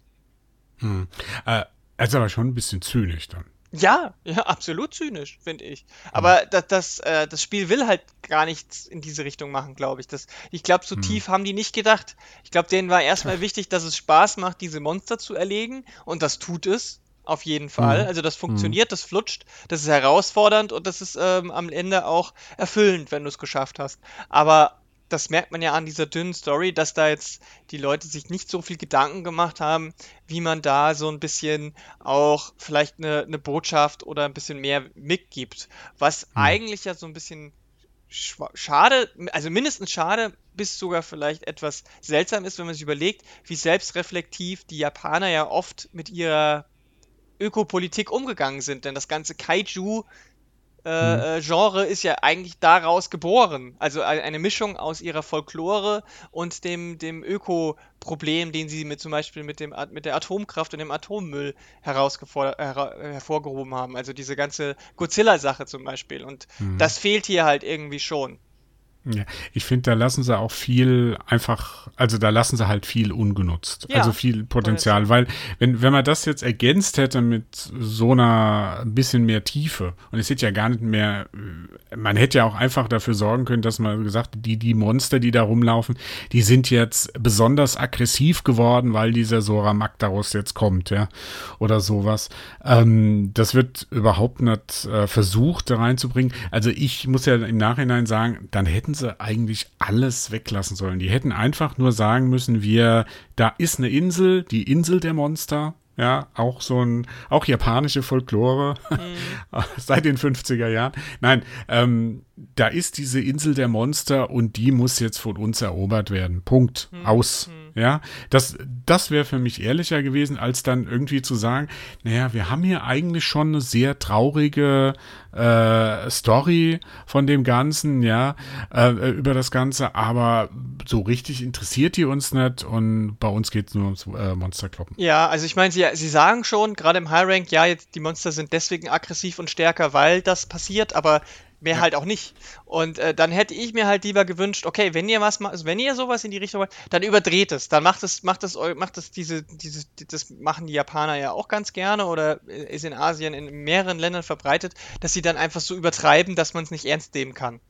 Hm. Äh, also aber schon ein bisschen zynisch dann. Ja, ja, absolut zynisch, finde ich. Aber das, das, äh, das Spiel will halt gar nichts in diese Richtung machen, glaube ich. Das, ich glaube, so hm. tief haben die nicht gedacht. Ich glaube, denen war erstmal wichtig, dass es Spaß macht, diese Monster zu erlegen. Und das tut es. Auf jeden Fall. Hm. Also das funktioniert, hm. das flutscht, das ist herausfordernd und das ist ähm, am Ende auch erfüllend, wenn du es geschafft hast. Aber das merkt man ja an dieser dünnen Story, dass da jetzt die Leute sich nicht so viel Gedanken gemacht haben, wie man da so ein bisschen auch vielleicht eine, eine Botschaft oder ein bisschen mehr mitgibt. Was hm. eigentlich ja so ein bisschen schade, also mindestens schade, bis sogar vielleicht etwas seltsam ist, wenn man sich überlegt, wie selbstreflektiv die Japaner ja oft mit ihrer Ökopolitik umgegangen sind. Denn das ganze Kaiju äh, mhm. Äh, Genre ist ja eigentlich daraus geboren. Also eine Mischung aus ihrer Folklore und dem, dem Öko-Problem, den sie mit zum Beispiel mit, dem, mit der Atomkraft und dem Atommüll her hervorgehoben haben. Also diese ganze Godzilla-Sache zum Beispiel. Und mhm. das fehlt hier halt irgendwie schon. Ja, ich finde, da lassen sie auch viel einfach, also da lassen sie halt viel ungenutzt. Ja, also viel Potenzial, weil wenn, wenn man das jetzt ergänzt hätte mit so einer ein bisschen mehr Tiefe und es hätte ja gar nicht mehr, man hätte ja auch einfach dafür sorgen können, dass man gesagt, die, die Monster, die da rumlaufen, die sind jetzt besonders aggressiv geworden, weil dieser Sora Magdaros jetzt kommt, ja, oder sowas. Ähm, das wird überhaupt nicht äh, versucht da reinzubringen. Also ich muss ja im Nachhinein sagen, dann hätten hätten sie eigentlich alles weglassen sollen. Die hätten einfach nur sagen müssen, wir, da ist eine Insel, die Insel der Monster. Ja, auch so ein, auch japanische Folklore mhm. seit den 50er Jahren. Nein, ähm, da ist diese Insel der Monster und die muss jetzt von uns erobert werden. Punkt. Mhm. Aus. Mhm. Ja, das, das wäre für mich ehrlicher gewesen, als dann irgendwie zu sagen, naja, wir haben hier eigentlich schon eine sehr traurige äh, Story von dem Ganzen, ja, äh, über das Ganze, aber so richtig interessiert die uns nicht und bei uns geht es nur ums äh, Monsterkloppen. Ja, also ich meine, sie, sie sagen schon, gerade im High Rank, ja, jetzt die Monster sind deswegen aggressiv und stärker, weil das passiert, aber mehr ja. halt auch nicht. Und äh, dann hätte ich mir halt lieber gewünscht, okay, wenn ihr was macht, also wenn ihr sowas in die Richtung macht, dann überdreht es. Dann macht es, macht es, macht es diese, diese, das machen die Japaner ja auch ganz gerne oder ist in Asien in mehreren Ländern verbreitet, dass sie dann einfach so übertreiben, dass man es nicht ernst nehmen kann.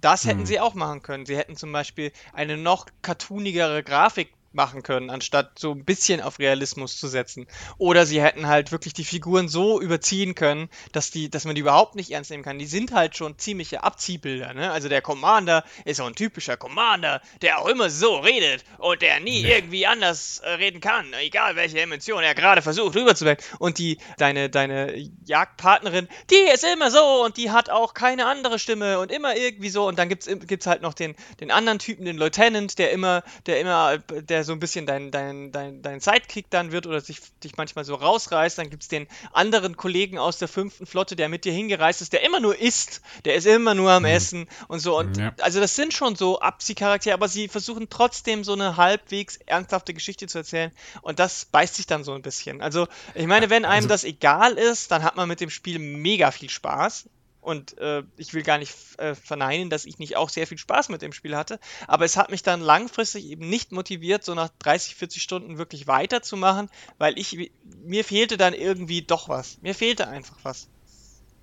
Das hätten hm. sie auch machen können. Sie hätten zum Beispiel eine noch cartoonigere Grafik machen können, anstatt so ein bisschen auf Realismus zu setzen. Oder sie hätten halt wirklich die Figuren so überziehen können, dass die, dass man die überhaupt nicht ernst nehmen kann. Die sind halt schon ziemliche Abziehbilder, ne? Also der Commander ist so ein typischer Commander, der auch immer so redet und der nie nee. irgendwie anders äh, reden kann, egal welche Emotion er gerade versucht rüberzuwenden. Und die, deine, deine Jagdpartnerin, die ist immer so und die hat auch keine andere Stimme und immer irgendwie so. Und dann gibt's, gibt's halt noch den, den anderen Typen, den Lieutenant, der immer, der immer, der so ein bisschen dein, dein, dein, dein Sidekick dann wird oder sich, dich manchmal so rausreißt. Dann gibt es den anderen Kollegen aus der fünften Flotte, der mit dir hingereist ist, der immer nur isst, der ist immer nur am mhm. Essen und so. Und ja. also das sind schon so Abziehcharaktere, aber sie versuchen trotzdem so eine halbwegs ernsthafte Geschichte zu erzählen und das beißt sich dann so ein bisschen. Also ich meine, wenn einem also, das egal ist, dann hat man mit dem Spiel mega viel Spaß. Und äh, ich will gar nicht äh, verneinen, dass ich nicht auch sehr viel Spaß mit dem Spiel hatte. Aber es hat mich dann langfristig eben nicht motiviert, so nach 30, 40 Stunden wirklich weiterzumachen, weil ich mir fehlte dann irgendwie doch was. Mir fehlte einfach was.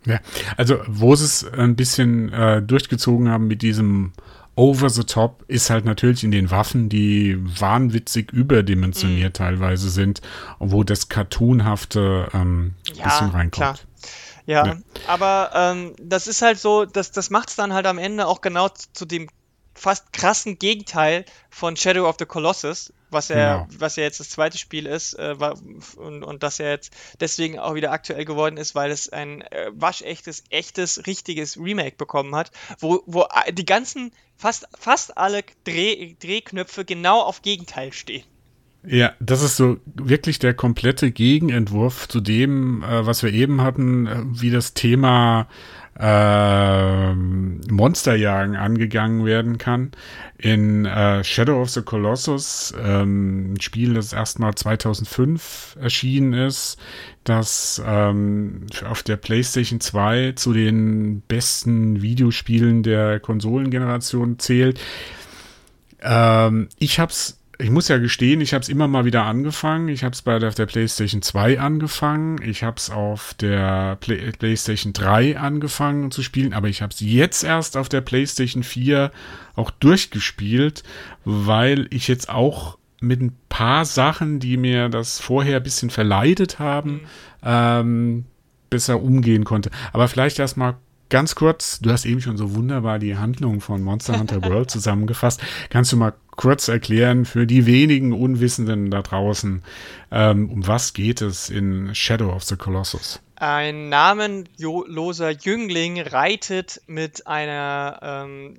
Ja, also wo sie es ein bisschen äh, durchgezogen haben mit diesem Over the Top ist halt natürlich in den Waffen, die wahnwitzig überdimensioniert mm. teilweise sind, wo das Cartoonhafte ähm, ja, bisschen reinkommt. Klar. Ja, ja. aber ähm, das ist halt so, das, das macht es dann halt am Ende auch genau zu, zu, dem fast krassen Gegenteil von Shadow of the Colossus, was ja, genau. was ja jetzt das zweite Spiel ist äh, und, und das ja jetzt deswegen auch wieder aktuell geworden ist, weil es ein äh, waschechtes, echtes, richtiges Remake bekommen hat, wo, wo die ganzen, fast, fast alle Dreh, Drehknöpfe genau auf Gegenteil stehen. Ja, das ist so wirklich der komplette Gegenentwurf zu dem, äh, was wir eben hatten, äh, wie das Thema äh, Monsterjagen angegangen werden kann. In äh, Shadow of the Colossus, ähm, ein Spiel, das erstmal 2005 erschienen ist, das ähm, auf der PlayStation 2 zu den besten Videospielen der Konsolengeneration zählt. Ähm, ich hab's ich muss ja gestehen, ich habe es immer mal wieder angefangen. Ich habe es bei der, der, PlayStation 2 angefangen. Ich habe es auf der Play, PlayStation 3 angefangen zu spielen, aber ich habe es jetzt erst auf der PlayStation 4 auch durchgespielt, weil ich jetzt auch mit ein paar Sachen, die mir das vorher ein bisschen verleidet haben, mhm. ähm, besser umgehen konnte. Aber vielleicht erstmal ganz kurz, du hast eben schon so wunderbar die Handlung von Monster Hunter World zusammengefasst. Kannst du mal kurz erklären für die wenigen Unwissenden da draußen, ähm, um was geht es in Shadow of the Colossus? Ein namenloser Jüngling reitet mit einer ähm,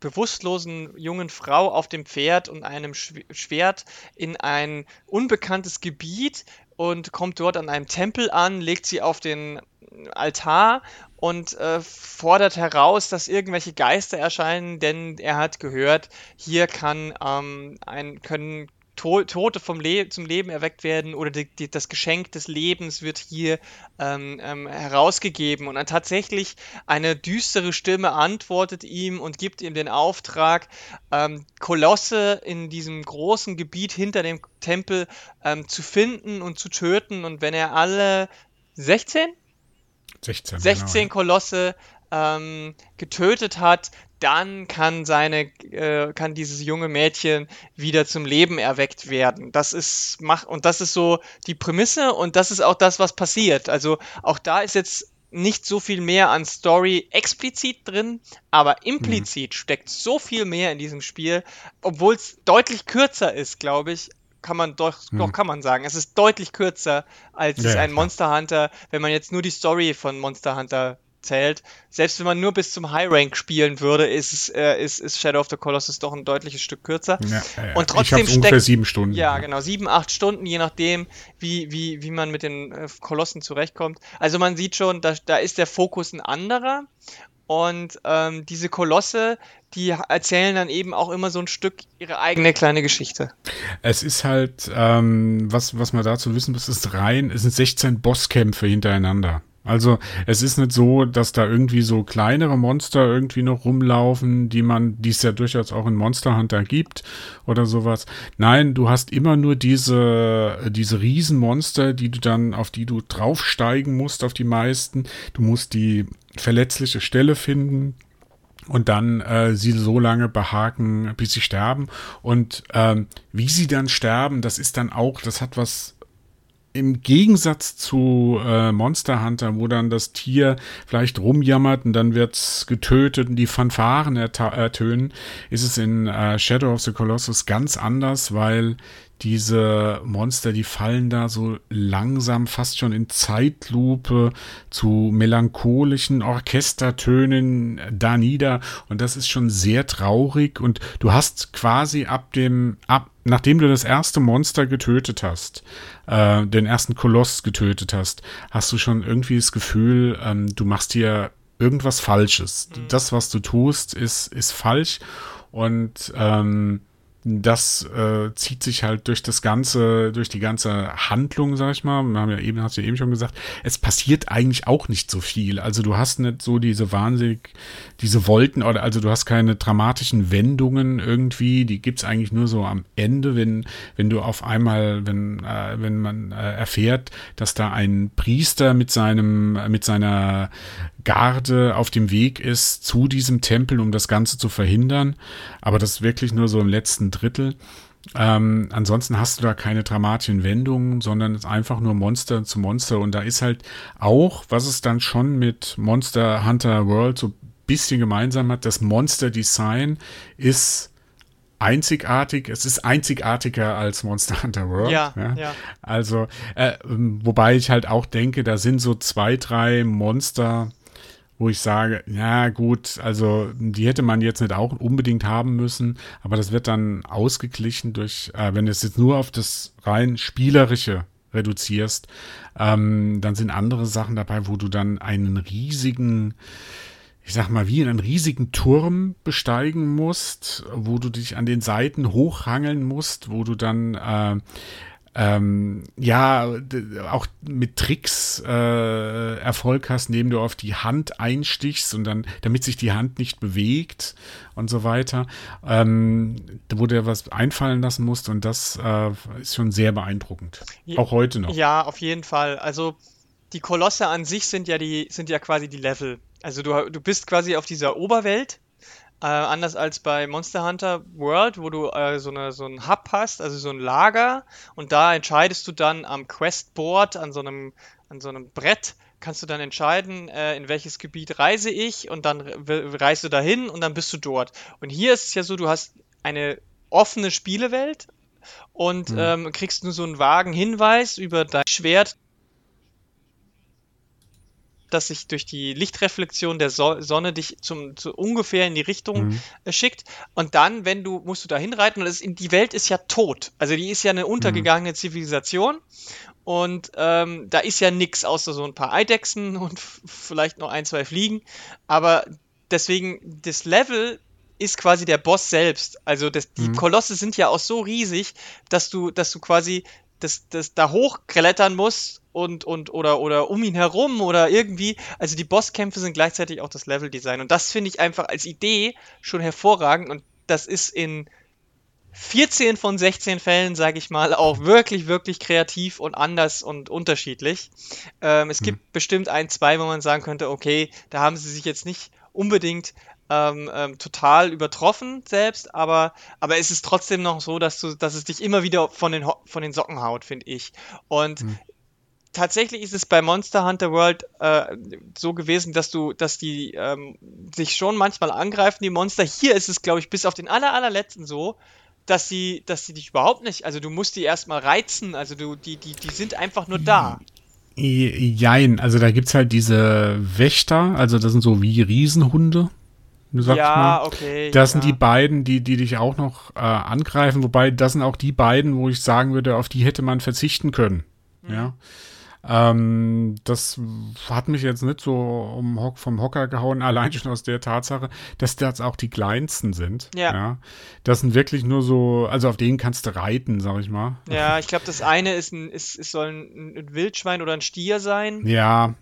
bewusstlosen jungen Frau auf dem Pferd und einem Schwert in ein unbekanntes Gebiet und kommt dort an einem Tempel an, legt sie auf den Altar und äh, fordert heraus, dass irgendwelche Geister erscheinen, denn er hat gehört, hier kann ähm, ein, können to Tote vom Le zum Leben erweckt werden oder die, die, das Geschenk des Lebens wird hier ähm, ähm, herausgegeben. Und dann tatsächlich eine düstere Stimme antwortet ihm und gibt ihm den Auftrag, ähm, Kolosse in diesem großen Gebiet hinter dem Tempel ähm, zu finden und zu töten. Und wenn er alle 16? 16, 16 genau, Kolosse ähm, getötet hat, dann kann seine, äh, kann dieses junge Mädchen wieder zum Leben erweckt werden. Das ist, mach, und das ist so die Prämisse und das ist auch das, was passiert. Also auch da ist jetzt nicht so viel mehr an Story explizit drin, aber implizit mhm. steckt so viel mehr in diesem Spiel, obwohl es deutlich kürzer ist, glaube ich, kann man doch, hm. doch kann man sagen. Es ist deutlich kürzer als ja, ein Monster Hunter, wenn man jetzt nur die Story von Monster Hunter zählt. Selbst wenn man nur bis zum High Rank spielen würde, ist, es, äh, ist, ist Shadow of the Colossus doch ein deutliches Stück kürzer. Ja, ja, Und trotzdem ich ungefähr sieben Stunden. Ja, genau, sieben, acht Stunden, je nachdem, wie, wie, wie man mit den äh, Kolossen zurechtkommt. Also man sieht schon, da, da ist der Fokus ein anderer. Und ähm, diese Kolosse, die erzählen dann eben auch immer so ein Stück ihre eigene kleine Geschichte. Es ist halt, ähm, was, was man dazu wissen muss, ist rein, es sind 16 Bosskämpfe hintereinander. Also es ist nicht so, dass da irgendwie so kleinere Monster irgendwie noch rumlaufen, die man, die es ja durchaus auch in Monster Hunter gibt oder sowas. Nein, du hast immer nur diese, diese Riesenmonster, die du dann, auf die du draufsteigen musst, auf die meisten. Du musst die verletzliche Stelle finden und dann äh, sie so lange behaken, bis sie sterben. Und ähm, wie sie dann sterben, das ist dann auch, das hat was im Gegensatz zu äh, Monster Hunter, wo dann das Tier vielleicht rumjammert und dann wird's getötet und die Fanfaren ertönen, ist es in äh, Shadow of the Colossus ganz anders, weil diese Monster, die fallen da so langsam fast schon in Zeitlupe zu melancholischen Orchestertönen da nieder und das ist schon sehr traurig und du hast quasi ab dem ab nachdem du das erste Monster getötet hast, äh, den ersten Koloss getötet hast, hast du schon irgendwie das Gefühl, ähm, du machst hier irgendwas Falsches. Mhm. Das, was du tust, ist, ist falsch und ähm, das äh, zieht sich halt durch das ganze, durch die ganze Handlung, sag ich mal. Wir haben ja eben, hast du ja eben schon gesagt, es passiert eigentlich auch nicht so viel. Also du hast nicht so diese wahnsinnig, diese Wolken oder also du hast keine dramatischen Wendungen irgendwie. Die gibt's eigentlich nur so am Ende, wenn, wenn du auf einmal, wenn, äh, wenn man äh, erfährt, dass da ein Priester mit seinem, mit seiner Garde auf dem Weg ist zu diesem Tempel, um das Ganze zu verhindern. Aber das ist wirklich nur so im letzten Drittel. Ähm, ansonsten hast du da keine dramatischen Wendungen, sondern es ist einfach nur Monster zu Monster. Und da ist halt auch, was es dann schon mit Monster Hunter World so ein bisschen gemeinsam hat, das Monster Design ist einzigartig. Es ist einzigartiger als Monster Hunter World. Ja, ja. ja. Also, äh, wobei ich halt auch denke, da sind so zwei, drei Monster, wo ich sage, ja gut, also die hätte man jetzt nicht auch unbedingt haben müssen, aber das wird dann ausgeglichen durch, äh, wenn du es jetzt nur auf das rein spielerische reduzierst, ähm, dann sind andere Sachen dabei, wo du dann einen riesigen, ich sag mal, wie einen riesigen Turm besteigen musst, wo du dich an den Seiten hochhangeln musst, wo du dann äh, ähm, ja, auch mit Tricks äh, Erfolg hast, indem du auf die Hand einstichst und dann, damit sich die Hand nicht bewegt und so weiter, ähm, wo du was einfallen lassen musst und das äh, ist schon sehr beeindruckend. Auch heute noch. Ja, auf jeden Fall. Also die Kolosse an sich sind ja die, sind ja quasi die Level. Also du, du bist quasi auf dieser Oberwelt äh, anders als bei Monster Hunter World, wo du äh, so, eine, so ein Hub hast, also so ein Lager, und da entscheidest du dann am Questboard, an so einem, an so einem Brett, kannst du dann entscheiden, äh, in welches Gebiet reise ich, und dann reist du dahin und dann bist du dort. Und hier ist es ja so, du hast eine offene Spielewelt und mhm. ähm, kriegst nur so einen vagen Hinweis über dein Schwert das sich durch die Lichtreflexion der so Sonne dich zum, zu ungefähr in die Richtung mhm. äh, schickt. Und dann, wenn du, musst du da hinreiten und es, die Welt ist ja tot. Also die ist ja eine untergegangene mhm. Zivilisation. Und ähm, da ist ja nichts außer so ein paar Eidechsen und vielleicht noch ein, zwei Fliegen. Aber deswegen, das Level ist quasi der Boss selbst. Also das, die mhm. Kolosse sind ja auch so riesig, dass du, dass du quasi das, das da hochklettern musst und, und oder, oder um ihn herum oder irgendwie. Also die Bosskämpfe sind gleichzeitig auch das Leveldesign. Und das finde ich einfach als Idee schon hervorragend. Und das ist in 14 von 16 Fällen, sage ich mal, auch wirklich, wirklich kreativ und anders und unterschiedlich. Ähm, es gibt bestimmt ein, zwei, wo man sagen könnte, okay, da haben sie sich jetzt nicht unbedingt ähm, ähm, total übertroffen selbst, aber, aber es ist trotzdem noch so, dass du, dass es dich immer wieder von den, von den Socken haut, finde ich. Und hm tatsächlich ist es bei Monster Hunter World äh, so gewesen, dass du, dass die ähm, sich schon manchmal angreifen, die Monster. Hier ist es, glaube ich, bis auf den aller, allerletzten so, dass sie, dass sie dich überhaupt nicht, also du musst die erstmal reizen, also du, die, die, die sind einfach nur da. Jein, also da gibt es halt diese Wächter, also das sind so wie Riesenhunde. Sag ja, okay. Das ja. sind die beiden, die, die dich auch noch äh, angreifen, wobei das sind auch die beiden, wo ich sagen würde, auf die hätte man verzichten können. Mhm. Ja. Ähm, das hat mich jetzt nicht so um, vom Hocker gehauen, allein schon aus der Tatsache, dass das auch die kleinsten sind. Ja. ja. Das sind wirklich nur so, also auf denen kannst du reiten, sag ich mal. Ja, ich glaube, das eine ist ein, ist, ist soll ein, ein Wildschwein oder ein Stier sein. Ja,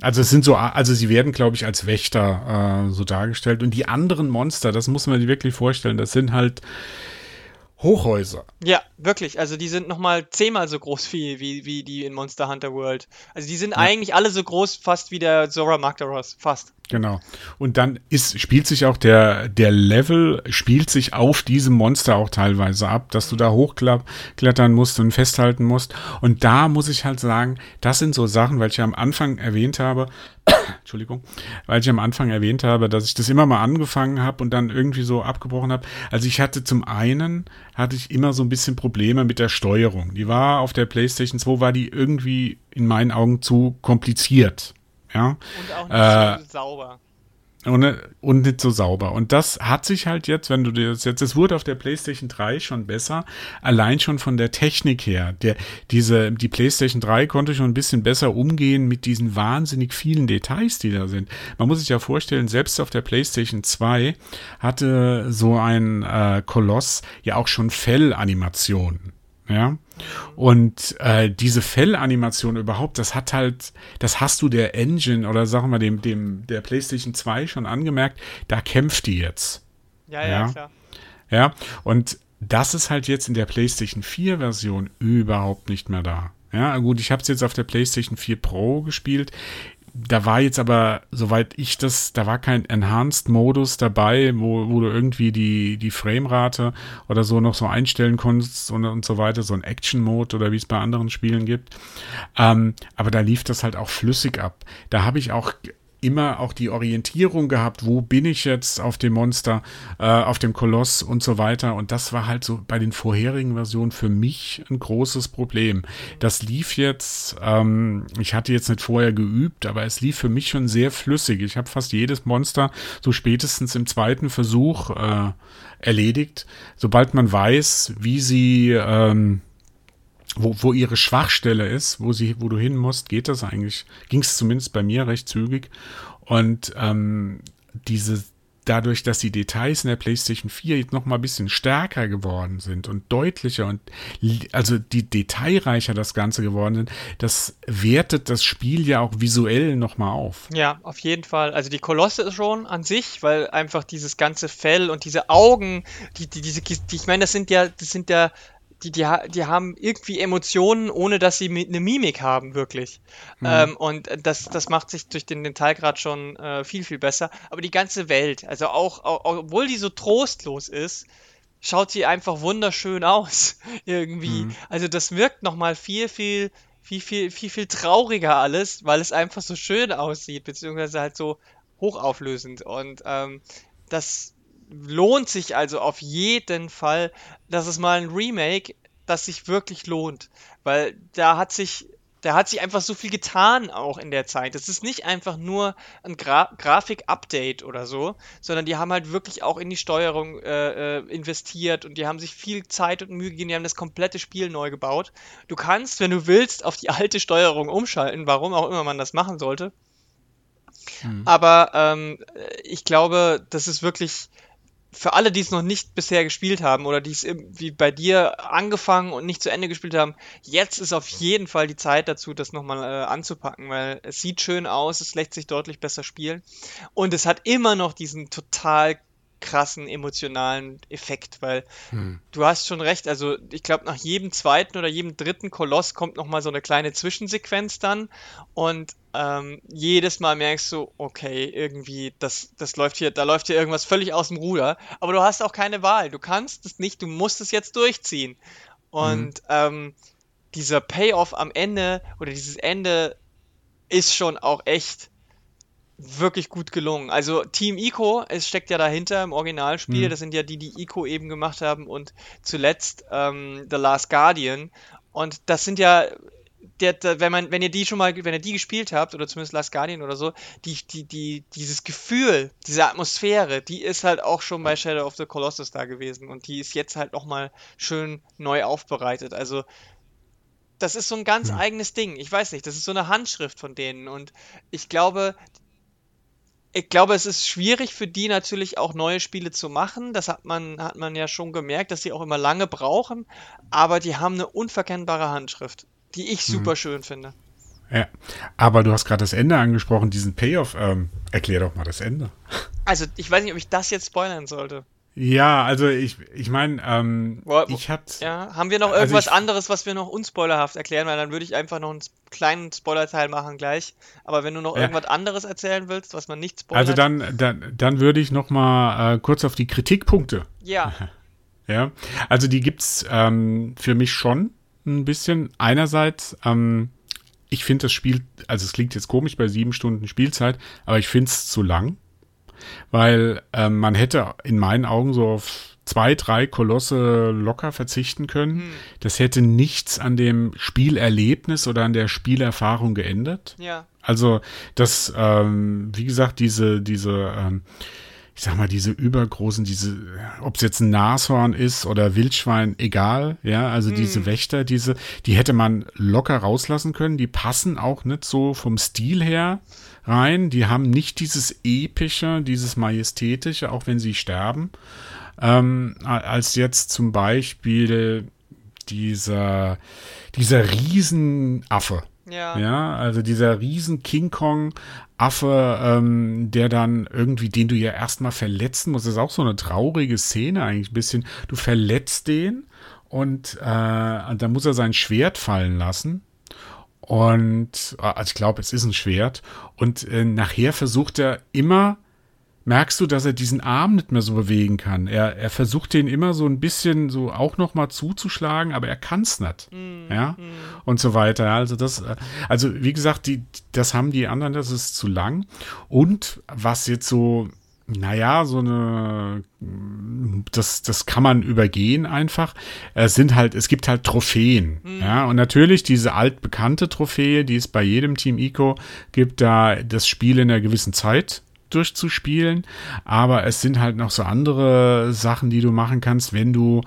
Also es sind so, also sie werden, glaube ich, als Wächter äh, so dargestellt. Und die anderen Monster, das muss man sich wirklich vorstellen, das sind halt Hochhäuser. Ja, wirklich. Also die sind nochmal zehnmal so groß wie, wie, wie die in Monster Hunter World. Also die sind ja. eigentlich alle so groß fast wie der Zora Magdaros. Fast. Genau. Und dann ist, spielt sich auch der, der Level, spielt sich auf diesem Monster auch teilweise ab, dass du da hochklettern musst und festhalten musst. Und da muss ich halt sagen, das sind so Sachen, weil ich ja am Anfang erwähnt habe, Entschuldigung, weil ich am Anfang erwähnt habe, dass ich das immer mal angefangen habe und dann irgendwie so abgebrochen habe. Also ich hatte zum einen, hatte ich immer so ein bisschen Probleme mit der Steuerung. Die war auf der PlayStation 2, war die irgendwie in meinen Augen zu kompliziert. Ja? Und auch nicht äh, so sauber. Und, und nicht so sauber. Und das hat sich halt jetzt, wenn du dir das jetzt, es wurde auf der PlayStation 3 schon besser, allein schon von der Technik her. Der, diese, die PlayStation 3 konnte schon ein bisschen besser umgehen mit diesen wahnsinnig vielen Details, die da sind. Man muss sich ja vorstellen, selbst auf der PlayStation 2 hatte so ein äh, Koloss ja auch schon Fellanimationen. Ja. Und äh, diese Fellanimation überhaupt, das hat halt, das hast du der Engine oder sagen wir dem, dem, der PlayStation 2 schon angemerkt, da kämpft die jetzt. Ja, ja, ja, klar. Ja, und das ist halt jetzt in der PlayStation 4 Version überhaupt nicht mehr da. Ja, gut, ich habe es jetzt auf der PlayStation 4 Pro gespielt da war jetzt aber, soweit ich das, da war kein Enhanced-Modus dabei, wo, wo du irgendwie die, die Framerate oder so noch so einstellen konntest und, und so weiter, so ein Action-Mode oder wie es bei anderen Spielen gibt. Ähm, aber da lief das halt auch flüssig ab. Da habe ich auch immer auch die Orientierung gehabt, wo bin ich jetzt auf dem Monster, äh, auf dem Koloss und so weiter. Und das war halt so bei den vorherigen Versionen für mich ein großes Problem. Das lief jetzt, ähm, ich hatte jetzt nicht vorher geübt, aber es lief für mich schon sehr flüssig. Ich habe fast jedes Monster so spätestens im zweiten Versuch äh, erledigt. Sobald man weiß, wie sie ähm, wo, wo ihre Schwachstelle ist, wo sie, wo du hin musst, geht das eigentlich, ging es zumindest bei mir recht zügig. Und ähm, diese, dadurch, dass die Details in der PlayStation 4 jetzt noch mal ein bisschen stärker geworden sind und deutlicher und also die detailreicher das Ganze geworden sind, das wertet das Spiel ja auch visuell noch mal auf. Ja, auf jeden Fall. Also die Kolosse ist schon an sich, weil einfach dieses ganze Fell und diese Augen, die, die diese, die, ich meine, das sind ja, das sind ja die, die, die haben irgendwie Emotionen, ohne dass sie eine Mimik haben, wirklich. Mhm. Ähm, und das, das macht sich durch den Detailgrad schon äh, viel, viel besser. Aber die ganze Welt, also auch, auch, obwohl die so trostlos ist, schaut sie einfach wunderschön aus. irgendwie. Mhm. Also das wirkt nochmal viel, viel, viel, viel, viel, viel trauriger alles, weil es einfach so schön aussieht, beziehungsweise halt so hochauflösend. Und ähm, das lohnt sich also auf jeden Fall. Das ist mal ein Remake, das sich wirklich lohnt. Weil da hat sich, da hat sich einfach so viel getan auch in der Zeit. Es ist nicht einfach nur ein Gra Grafik-Update oder so, sondern die haben halt wirklich auch in die Steuerung äh, äh, investiert und die haben sich viel Zeit und Mühe gegeben, die haben das komplette Spiel neu gebaut. Du kannst, wenn du willst, auf die alte Steuerung umschalten, warum auch immer man das machen sollte. Hm. Aber ähm, ich glaube, das ist wirklich für alle, die es noch nicht bisher gespielt haben oder die es wie bei dir angefangen und nicht zu Ende gespielt haben, jetzt ist auf jeden Fall die Zeit dazu, das nochmal äh, anzupacken, weil es sieht schön aus, es lässt sich deutlich besser spielen und es hat immer noch diesen total krassen emotionalen Effekt, weil hm. du hast schon recht, also ich glaube nach jedem zweiten oder jedem dritten Koloss kommt noch mal so eine kleine Zwischensequenz dann und ähm, jedes Mal merkst du, okay, irgendwie das das läuft hier, da läuft hier irgendwas völlig aus dem Ruder, aber du hast auch keine Wahl, du kannst es nicht, du musst es jetzt durchziehen und hm. ähm, dieser Payoff am Ende oder dieses Ende ist schon auch echt wirklich gut gelungen. Also Team Ico, es steckt ja dahinter im Originalspiel, mhm. das sind ja die, die Ico eben gemacht haben und zuletzt ähm, The Last Guardian. Und das sind ja, der, der, wenn man, wenn ihr die schon mal, wenn ihr die gespielt habt, oder zumindest Last Guardian oder so, die, die, die, dieses Gefühl, diese Atmosphäre, die ist halt auch schon bei Shadow of the Colossus da gewesen und die ist jetzt halt nochmal schön neu aufbereitet. Also das ist so ein ganz hm. eigenes Ding. Ich weiß nicht, das ist so eine Handschrift von denen. Und ich glaube, ich glaube, es ist schwierig für die natürlich auch neue Spiele zu machen. Das hat man, hat man ja schon gemerkt, dass sie auch immer lange brauchen. Aber die haben eine unverkennbare Handschrift, die ich mhm. super schön finde. Ja, aber du hast gerade das Ende angesprochen, diesen Payoff. Ähm, erklär doch mal das Ende. Also, ich weiß nicht, ob ich das jetzt spoilern sollte. Ja, also ich, ich meine, ähm, ich hatte. Ja, haben wir noch also irgendwas also ich, anderes, was wir noch unspoilerhaft erklären? Weil dann würde ich einfach noch einen kleinen Spoilerteil machen gleich. Aber wenn du noch ja. irgendwas anderes erzählen willst, was man nicht spoilert. Also dann, dann, dann würde ich noch mal äh, kurz auf die Kritikpunkte. Ja. ja, also die gibt's ähm, für mich schon ein bisschen. Einerseits, ähm, ich finde das Spiel, also es klingt jetzt komisch bei sieben Stunden Spielzeit, aber ich finde es zu lang. Weil ähm, man hätte in meinen Augen so auf zwei, drei Kolosse locker verzichten können. Hm. Das hätte nichts an dem Spielerlebnis oder an der Spielerfahrung geändert. Ja. Also das, ähm, wie gesagt, diese, diese ähm, ich sag mal, diese übergroßen, diese, ob es jetzt ein Nashorn ist oder Wildschwein, egal, ja, also mm. diese Wächter, diese, die hätte man locker rauslassen können, die passen auch nicht so vom Stil her rein, die haben nicht dieses epische, dieses majestätische, auch wenn sie sterben, ähm, als jetzt zum Beispiel dieser, dieser Riesenaffe, ja. ja, also dieser riesen King Kong Affe, ähm, der dann irgendwie, den du ja erstmal verletzen musst. Das ist auch so eine traurige Szene eigentlich ein bisschen. Du verletzt den und äh, dann muss er sein Schwert fallen lassen. Und also ich glaube, es ist ein Schwert. Und äh, nachher versucht er immer merkst du, dass er diesen Arm nicht mehr so bewegen kann. Er, er versucht den immer so ein bisschen so auch noch mal zuzuschlagen, aber er kann es nicht. Mm, ja, mm. und so weiter. Also das, äh, also wie gesagt, die, das haben die anderen, das ist zu lang. Und was jetzt so, naja, so eine, das, das kann man übergehen einfach. Es sind halt, es gibt halt Trophäen. Mhm. Ja, und natürlich diese altbekannte Trophäe, die es bei jedem Team Ico gibt, da das Spiel in einer gewissen Zeit durchzuspielen. Aber es sind halt noch so andere Sachen, die du machen kannst, wenn du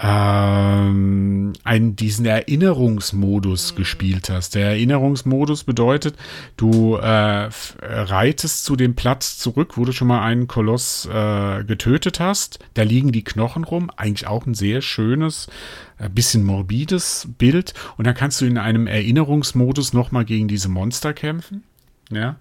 ähm, einen, diesen Erinnerungsmodus mhm. gespielt hast. Der Erinnerungsmodus bedeutet, du äh, reitest zu dem Platz zurück, wo du schon mal einen Koloss äh, getötet hast. Da liegen die Knochen rum. Eigentlich auch ein sehr schönes, ein bisschen morbides Bild. Und dann kannst du in einem Erinnerungsmodus nochmal gegen diese Monster kämpfen. Ja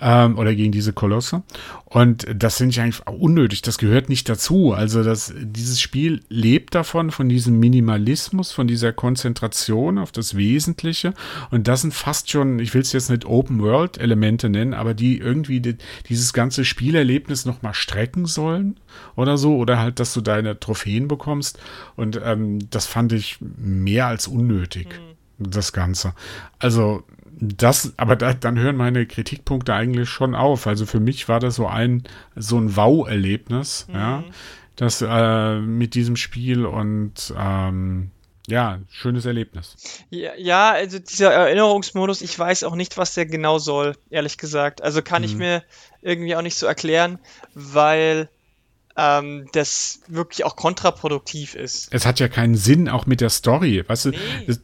ähm, oder gegen diese Kolosse. Und das finde ich eigentlich unnötig. Das gehört nicht dazu. Also das, dieses Spiel lebt davon, von diesem Minimalismus, von dieser Konzentration auf das Wesentliche. Und das sind fast schon, ich will es jetzt nicht Open-World-Elemente nennen, aber die irgendwie die, dieses ganze Spielerlebnis nochmal strecken sollen oder so. Oder halt, dass du deine Trophäen bekommst. Und ähm, das fand ich mehr als unnötig. Mhm. Das Ganze. Also, das, aber da, dann hören meine Kritikpunkte eigentlich schon auf. Also für mich war das so ein, so ein Wow-Erlebnis, mhm. ja, das äh, mit diesem Spiel und ähm, ja, schönes Erlebnis. Ja, ja, also dieser Erinnerungsmodus, ich weiß auch nicht, was der genau soll, ehrlich gesagt. Also kann mhm. ich mir irgendwie auch nicht so erklären, weil ähm, das wirklich auch kontraproduktiv ist. Es hat ja keinen Sinn, auch mit der Story. Weißt du, nee. das,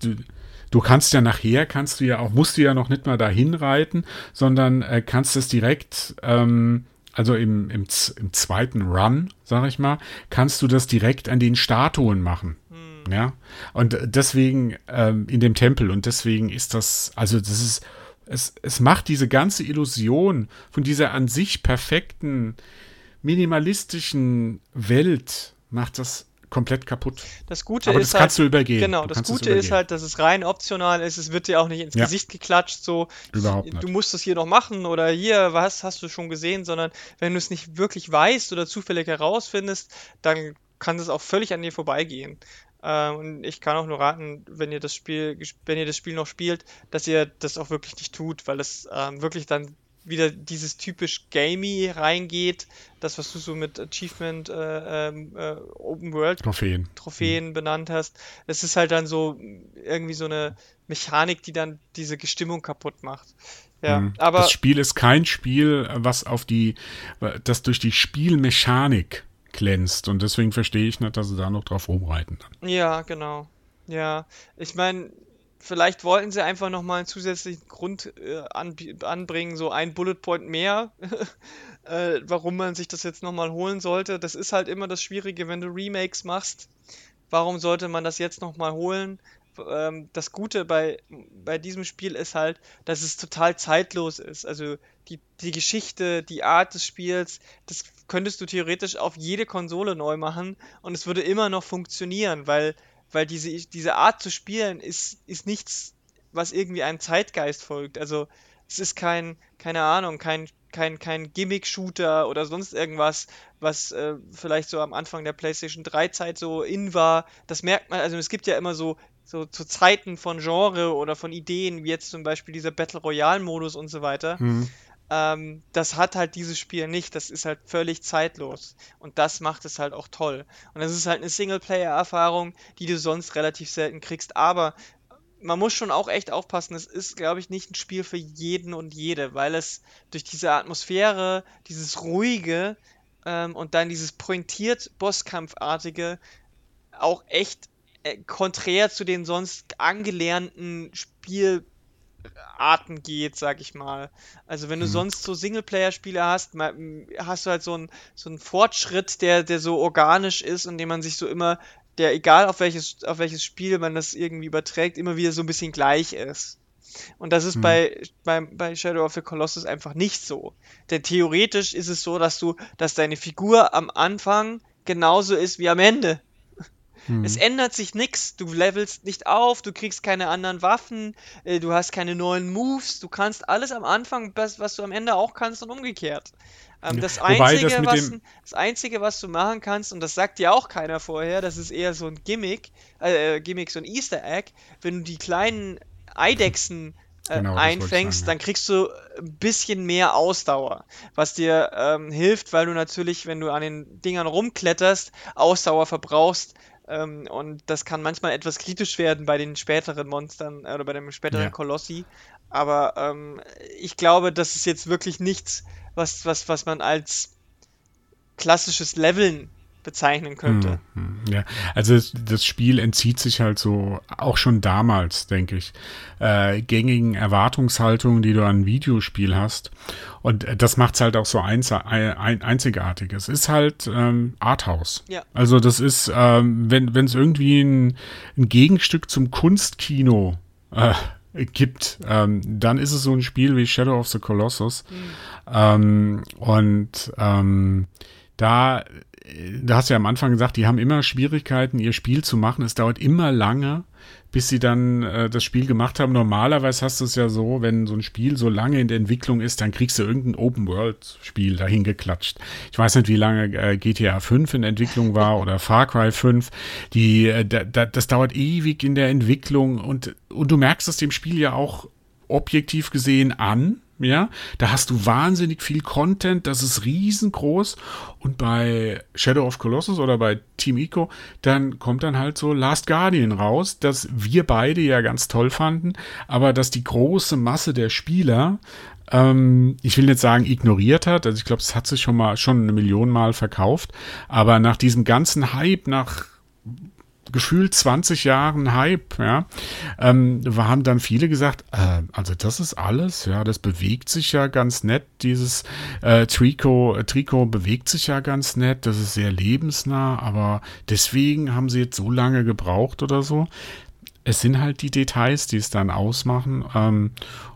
du kannst ja nachher, kannst du ja auch, musst du ja noch nicht mal dahin reiten, sondern äh, kannst es direkt, ähm, also im, im, im zweiten Run, sag ich mal, kannst du das direkt an den Statuen machen. Hm. Ja. Und deswegen ähm, in dem Tempel und deswegen ist das, also das ist, es, es macht diese ganze Illusion von dieser an sich perfekten, minimalistischen Welt, macht das komplett kaputt. Das Gute Aber ist das kannst halt, du übergehen. Genau, das Gute ist halt, dass es rein optional ist. Es wird dir auch nicht ins ja. Gesicht geklatscht, so Überhaupt nicht. du musst es hier noch machen oder hier, was hast du schon gesehen, sondern wenn du es nicht wirklich weißt oder zufällig herausfindest, dann kann es auch völlig an dir vorbeigehen. Ähm, und ich kann auch nur raten, wenn ihr das Spiel, wenn ihr das Spiel noch spielt, dass ihr das auch wirklich nicht tut, weil es ähm, wirklich dann wieder dieses typisch Gamey reingeht, das, was du so mit Achievement äh, ähm, äh, Open World Trophäen, Trophäen mhm. benannt hast. Es ist halt dann so irgendwie so eine Mechanik, die dann diese Gestimmung kaputt macht. Ja, mhm. aber das Spiel ist kein Spiel, was auf die, das durch die Spielmechanik glänzt und deswegen verstehe ich nicht, dass sie da noch drauf rumreiten. Ja, genau. Ja, ich meine, Vielleicht wollten sie einfach nochmal einen zusätzlichen Grund äh, an, anbringen, so ein Bullet Point mehr, äh, warum man sich das jetzt nochmal holen sollte. Das ist halt immer das Schwierige, wenn du Remakes machst. Warum sollte man das jetzt nochmal holen? ähm, das Gute bei, bei diesem Spiel ist halt, dass es total zeitlos ist. Also die, die Geschichte, die Art des Spiels, das könntest du theoretisch auf jede Konsole neu machen und es würde immer noch funktionieren, weil, weil diese, diese Art zu spielen ist, ist nichts, was irgendwie einem Zeitgeist folgt. Also es ist kein, keine Ahnung, kein, kein, kein Gimmick-Shooter oder sonst irgendwas, was äh, vielleicht so am Anfang der PlayStation 3-Zeit so in war. Das merkt man, also es gibt ja immer so so zu Zeiten von Genre oder von Ideen, wie jetzt zum Beispiel dieser Battle Royale-Modus und so weiter. Mhm. Ähm, das hat halt dieses Spiel nicht. Das ist halt völlig zeitlos. Und das macht es halt auch toll. Und das ist halt eine Singleplayer-Erfahrung, die du sonst relativ selten kriegst. Aber man muss schon auch echt aufpassen. Es ist, glaube ich, nicht ein Spiel für jeden und jede, weil es durch diese Atmosphäre, dieses ruhige ähm, und dann dieses pointiert Bosskampfartige auch echt äh, konträr zu den sonst angelernten Spiel Arten geht, sag ich mal. Also wenn du hm. sonst so Singleplayer-Spiele hast, hast du halt so einen so einen Fortschritt, der, der so organisch ist und den man sich so immer, der egal auf welches, auf welches Spiel man das irgendwie überträgt, immer wieder so ein bisschen gleich ist. Und das ist hm. bei, bei, bei Shadow of the Colossus einfach nicht so. Denn theoretisch ist es so, dass du, dass deine Figur am Anfang genauso ist wie am Ende. Hm. Es ändert sich nichts. Du levelst nicht auf, du kriegst keine anderen Waffen, äh, du hast keine neuen Moves, du kannst alles am Anfang, was, was du am Ende auch kannst und umgekehrt. Ähm, das, Einzige, das, was, das Einzige, was du machen kannst, und das sagt dir auch keiner vorher, das ist eher so ein Gimmick, äh, äh Gimmick, so ein Easter Egg, wenn du die kleinen Eidechsen äh, genau, einfängst, sagen, ja. dann kriegst du ein bisschen mehr Ausdauer, was dir ähm, hilft, weil du natürlich, wenn du an den Dingern rumkletterst, Ausdauer verbrauchst, ähm, und das kann manchmal etwas kritisch werden bei den späteren Monstern äh, oder bei dem späteren ja. Kolossi. Aber ähm, ich glaube, das ist jetzt wirklich nichts, was, was, was man als klassisches Leveln bezeichnen könnte. Hm, hm, ja, also das Spiel entzieht sich halt so, auch schon damals, denke ich, äh, gängigen Erwartungshaltungen, die du an ein Videospiel hast. Und das macht es halt auch so einz ein, einzigartig. Es ist halt ähm, Arthouse. Ja. Also das ist, ähm, wenn es irgendwie ein, ein, Gegenstück zum Kunstkino äh, gibt, ähm, dann ist es so ein Spiel wie Shadow of the Colossus. Mhm. Ähm, und ähm, da du hast ja am Anfang gesagt, die haben immer Schwierigkeiten, ihr Spiel zu machen. Es dauert immer lange, bis sie dann äh, das Spiel gemacht haben. Normalerweise hast du es ja so, wenn so ein Spiel so lange in der Entwicklung ist, dann kriegst du irgendein Open-World-Spiel dahin geklatscht. Ich weiß nicht, wie lange äh, GTA 5 in Entwicklung war oder Far Cry 5. Die, äh, da, da, das dauert ewig in der Entwicklung und, und du merkst es dem Spiel ja auch objektiv gesehen an ja, da hast du wahnsinnig viel Content, das ist riesengroß. Und bei Shadow of Colossus oder bei Team Ico, dann kommt dann halt so Last Guardian raus, das wir beide ja ganz toll fanden, aber dass die große Masse der Spieler ähm, ich will nicht sagen ignoriert hat, also ich glaube, es hat sich schon mal schon eine Million Mal verkauft, aber nach diesem ganzen Hype, nach gefühlt 20 Jahren Hype, ja, ähm, haben dann viele gesagt, äh, also das ist alles, ja, das bewegt sich ja ganz nett, dieses äh, Trikot, äh, Trikot bewegt sich ja ganz nett, das ist sehr lebensnah, aber deswegen haben sie jetzt so lange gebraucht oder so. Es sind halt die Details, die es dann ausmachen. Ähm,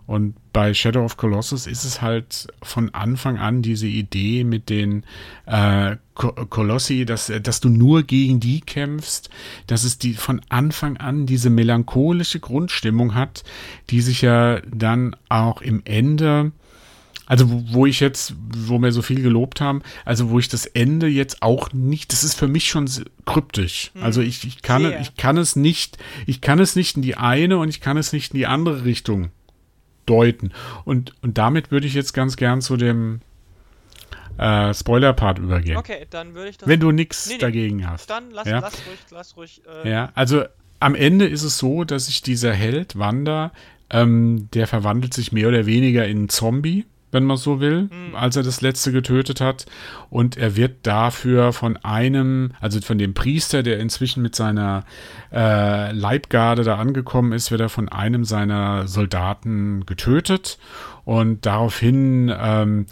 und bei Shadow of Colossus ist es halt von Anfang an diese Idee mit den äh, Kolossi, dass, dass du nur gegen die kämpfst, dass es die von Anfang an diese melancholische Grundstimmung hat, die sich ja dann auch im Ende also wo, ich jetzt, wo wir so viel gelobt haben, also wo ich das Ende jetzt auch nicht, das ist für mich schon kryptisch. Hm. Also ich, ich kann, yeah. ich kann es nicht, ich kann es nicht in die eine und ich kann es nicht in die andere Richtung deuten. Und, und damit würde ich jetzt ganz gern zu dem äh, Spoiler-Part übergehen. Okay, dann würde ich das. Wenn du nichts nee, nee, dagegen hast. Dann lass, ja? lass ruhig, lass ruhig. Äh ja, also am Ende ist es so, dass sich dieser Held, Wanda, ähm, der verwandelt sich mehr oder weniger in einen Zombie wenn man so will, mhm. als er das letzte getötet hat. Und er wird dafür von einem, also von dem Priester, der inzwischen mit seiner äh, Leibgarde da angekommen ist, wird er von einem seiner Soldaten getötet. Und daraufhin ähm,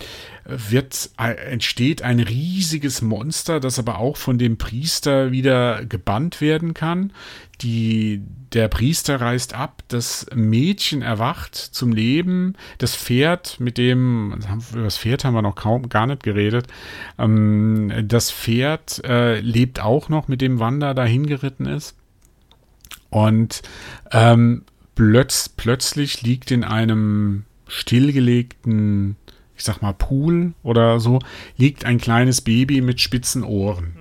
wird, äh, entsteht ein riesiges Monster, das aber auch von dem Priester wieder gebannt werden kann. Die, der Priester reist ab, das Mädchen erwacht zum Leben, das Pferd, mit dem, über das Pferd haben wir noch kaum gar nicht geredet, ähm, das Pferd äh, lebt auch noch, mit dem Wanda dahin geritten ist. Und ähm, plötz, plötzlich liegt in einem stillgelegten, ich sag mal, Pool oder so, liegt ein kleines Baby mit spitzen Ohren.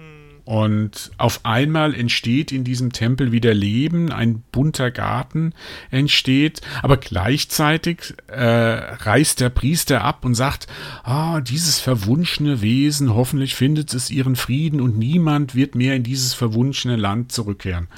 Und auf einmal entsteht in diesem Tempel wieder Leben, ein bunter Garten entsteht, aber gleichzeitig äh, reißt der Priester ab und sagt, ah, dieses verwunschene Wesen, hoffentlich findet es ihren Frieden und niemand wird mehr in dieses verwunschene Land zurückkehren.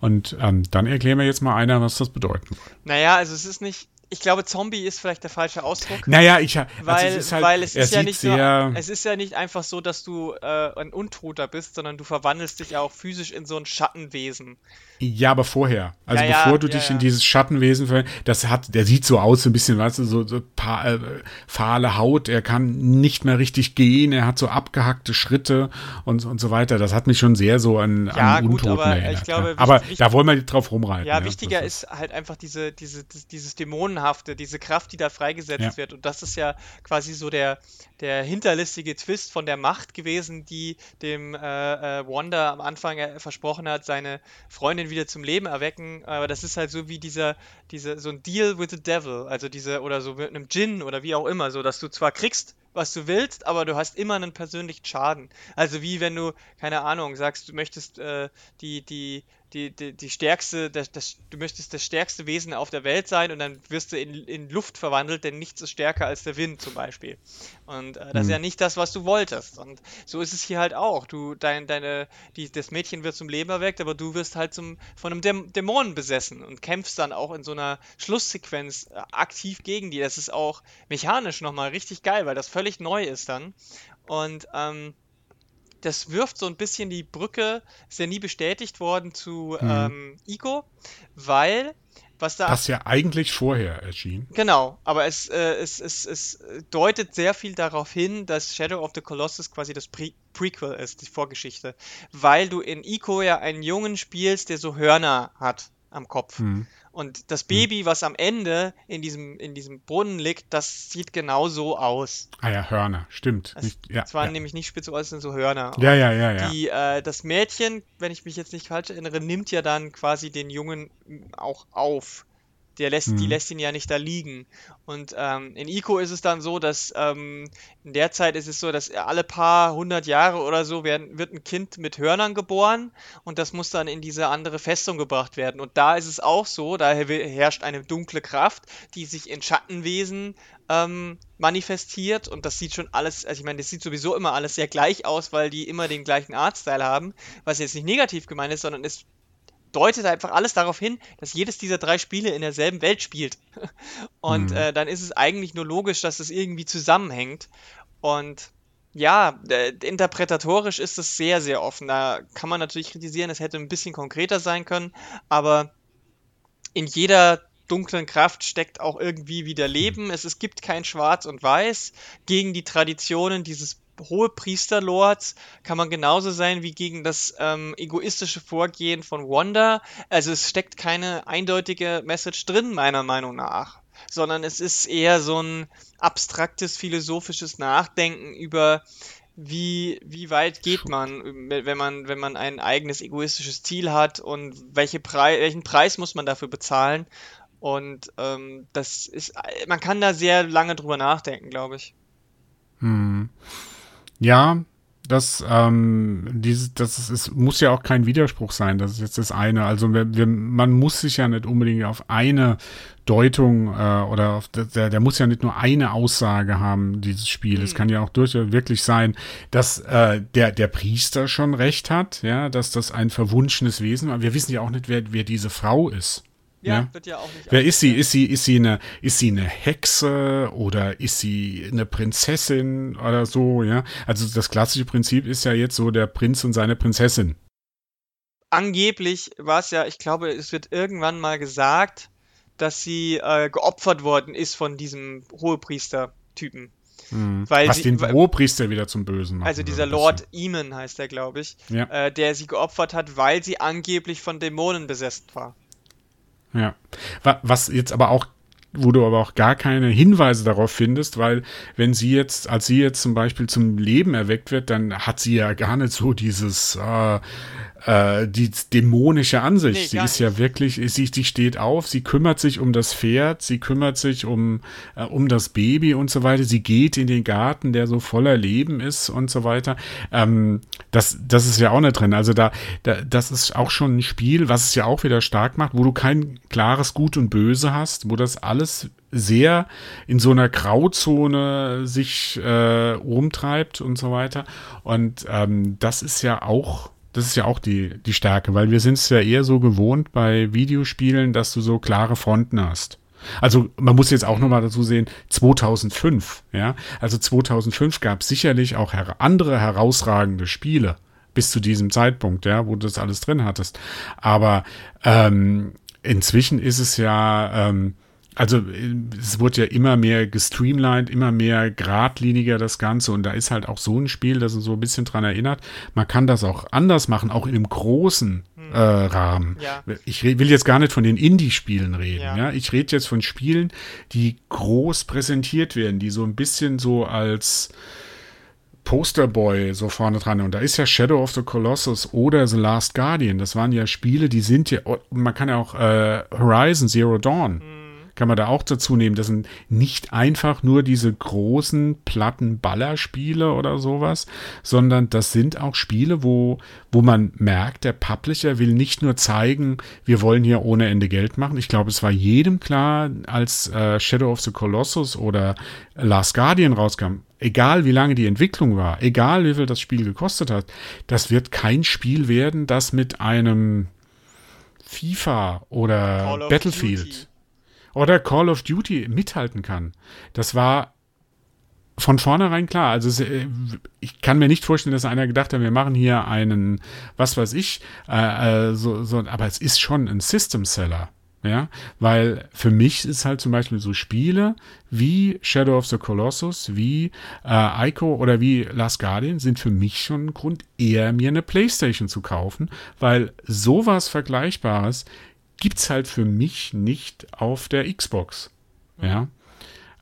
Und ähm, dann erklären wir jetzt mal einer, was das bedeuten soll. Naja, also es ist nicht, ich glaube, Zombie ist vielleicht der falsche Ausdruck. Naja, ich also weil, es ist halt, weil es ist ja nicht nur, es ist ja nicht einfach so, dass du äh, ein Untoter bist, sondern du verwandelst dich ja auch physisch in so ein Schattenwesen. Ja, aber vorher. Also ja, bevor ja, du ja, dich in dieses Schattenwesen das hat, der sieht so aus, so ein bisschen, weißt du, so, so paar, äh, fahle Haut, er kann nicht mehr richtig gehen, er hat so abgehackte Schritte und, und so weiter. Das hat mich schon sehr so an, an gut, Untoten aber erinnert. Glaube, aber wichtig, da wollen wir drauf rumreiten. Ja, wichtiger ist halt einfach diese, diese, dieses Dämonenhafte, diese Kraft, die da freigesetzt wird. Und das ist ja quasi so der, der hinterlistige Twist von der Macht gewesen, die dem äh, äh, Wanda am Anfang äh, versprochen hat, seine Freundin wieder zum Leben erwecken. Aber das ist halt so wie dieser, diese, so ein Deal with the Devil, also diese, oder so mit einem Djinn oder wie auch immer, so dass du zwar kriegst, was du willst, aber du hast immer einen persönlichen Schaden. Also wie wenn du, keine Ahnung, sagst, du möchtest äh, die, die, die, die, die stärkste, das, das, du möchtest das stärkste Wesen auf der Welt sein und dann wirst du in, in Luft verwandelt, denn nichts ist stärker als der Wind zum Beispiel. Und äh, das mhm. ist ja nicht das, was du wolltest. Und so ist es hier halt auch. Du, dein, deine, die, das Mädchen wird zum Leben erweckt, aber du wirst halt zum, von einem Däm Dämonen besessen und kämpfst dann auch in so einer Schlusssequenz äh, aktiv gegen die. Das ist auch mechanisch nochmal richtig geil, weil das völlig neu ist dann. Und ähm, das wirft so ein bisschen die Brücke, ist ja nie bestätigt worden zu mhm. ähm, Ico, weil was da. Das ja eigentlich vorher erschien. Genau, aber es, äh, es, es, es deutet sehr viel darauf hin, dass Shadow of the Colossus quasi das Pre Prequel ist, die Vorgeschichte. Weil du in Ico ja einen Jungen spielst, der so Hörner hat am Kopf. Mhm. Und das hm. Baby, was am Ende in diesem, in diesem Brunnen liegt, das sieht genau so aus. Ah ja, Hörner, stimmt. Es, nicht, ja, waren ja. nämlich nicht spitze Ohren, sind so Hörner. Ja, ja, ja, ja. Die, äh, das Mädchen, wenn ich mich jetzt nicht falsch erinnere, nimmt ja dann quasi den Jungen auch auf. Der lässt, mhm. Die lässt ihn ja nicht da liegen. Und ähm, in Ico ist es dann so, dass ähm, in der Zeit ist es so, dass alle paar hundert Jahre oder so werden, wird ein Kind mit Hörnern geboren und das muss dann in diese andere Festung gebracht werden. Und da ist es auch so, da herrscht eine dunkle Kraft, die sich in Schattenwesen ähm, manifestiert und das sieht schon alles, also ich meine, das sieht sowieso immer alles sehr gleich aus, weil die immer den gleichen Artstyle haben, was jetzt nicht negativ gemeint ist, sondern es deutet einfach alles darauf hin, dass jedes dieser drei Spiele in derselben Welt spielt. Und mhm. äh, dann ist es eigentlich nur logisch, dass es irgendwie zusammenhängt. Und ja, äh, interpretatorisch ist es sehr, sehr offen. Da kann man natürlich kritisieren, es hätte ein bisschen konkreter sein können, aber in jeder dunklen Kraft steckt auch irgendwie wieder Leben. Es, es gibt kein Schwarz und Weiß gegen die Traditionen dieses hohe Priesterlords kann man genauso sein wie gegen das ähm, egoistische Vorgehen von Wanda. Also es steckt keine eindeutige Message drin, meiner Meinung nach. Sondern es ist eher so ein abstraktes philosophisches Nachdenken über wie, wie weit geht man, wenn man, wenn man ein eigenes egoistisches Ziel hat und welche Pre welchen Preis muss man dafür bezahlen. Und ähm, das ist, man kann da sehr lange drüber nachdenken, glaube ich. Hm. Ja, das, ähm, dieses, das ist, es muss ja auch kein Widerspruch sein. Das ist jetzt das eine. Also wir, wir, man muss sich ja nicht unbedingt auf eine Deutung äh, oder auf, der, der muss ja nicht nur eine Aussage haben, dieses Spiel. Es mhm. kann ja auch durchaus wirklich sein, dass äh, der, der Priester schon recht hat, ja, dass das ein verwunschenes Wesen war. Wir wissen ja auch nicht, wer, wer diese Frau ist. Ja, ja, wird ja auch nicht. Wer ist sie? Ist sie, ist sie eine, ist sie eine Hexe oder ist sie eine Prinzessin oder so, ja? Also das klassische Prinzip ist ja jetzt so der Prinz und seine Prinzessin. Angeblich war es ja, ich glaube, es wird irgendwann mal gesagt, dass sie äh, geopfert worden ist von diesem Hohepriester-Typen. Mhm. Was sie, den Hohepriester wieder zum Bösen macht. Also dieser Lord Eamon heißt er, glaube ich, ja. äh, der sie geopfert hat, weil sie angeblich von Dämonen besessen war. Ja. Was jetzt aber auch wo du aber auch gar keine Hinweise darauf findest, weil wenn sie jetzt, als sie jetzt zum Beispiel zum Leben erweckt wird, dann hat sie ja gar nicht so dieses äh, äh, die dämonische Ansicht. Nee, sie ist ja wirklich, sie, sie steht auf, sie kümmert sich um das Pferd, sie kümmert sich um, äh, um das Baby und so weiter. Sie geht in den Garten, der so voller Leben ist und so weiter. Ähm, das, das ist ja auch nicht drin. Also da, da, das ist auch schon ein Spiel, was es ja auch wieder stark macht, wo du kein klares Gut und Böse hast, wo das alles sehr in so einer Grauzone sich äh, rumtreibt und so weiter. Und ähm, das ist ja auch das ist ja auch die, die Stärke, weil wir sind es ja eher so gewohnt bei Videospielen, dass du so klare Fronten hast. Also man muss jetzt auch nochmal dazu sehen, 2005, ja, also 2005 gab es sicherlich auch her andere herausragende Spiele bis zu diesem Zeitpunkt, ja, wo du das alles drin hattest. Aber ähm, inzwischen ist es ja, ähm, also es wurde ja immer mehr gestreamlined, immer mehr geradliniger das Ganze und da ist halt auch so ein Spiel, das uns so ein bisschen dran erinnert. Man kann das auch anders machen, auch in einem großen hm. äh, Rahmen. Ja. Ich will jetzt gar nicht von den Indie-Spielen reden. Ja. ja. Ich rede jetzt von Spielen, die groß präsentiert werden, die so ein bisschen so als Posterboy so vorne dran. Und da ist ja Shadow of the Colossus oder The Last Guardian. Das waren ja Spiele, die sind ja, man kann ja auch äh, Horizon Zero Dawn. Mhm kann man da auch dazu nehmen. Das sind nicht einfach nur diese großen platten Ballerspiele oder sowas, sondern das sind auch Spiele, wo, wo man merkt, der Publisher will nicht nur zeigen, wir wollen hier ohne Ende Geld machen. Ich glaube, es war jedem klar, als äh, Shadow of the Colossus oder Last Guardian rauskam, egal wie lange die Entwicklung war, egal wie viel das Spiel gekostet hat, das wird kein Spiel werden, das mit einem FIFA oder Battlefield Duty oder Call of Duty mithalten kann. Das war von vornherein klar. Also äh, ich kann mir nicht vorstellen, dass einer gedacht hat, wir machen hier einen, was weiß ich, äh, äh, so, so, aber es ist schon ein System Seller. Ja, weil für mich ist halt zum Beispiel so Spiele wie Shadow of the Colossus, wie äh, Ico oder wie Last Guardian sind für mich schon ein Grund, eher mir eine Playstation zu kaufen, weil sowas Vergleichbares gibt es halt für mich nicht auf der Xbox. Ja.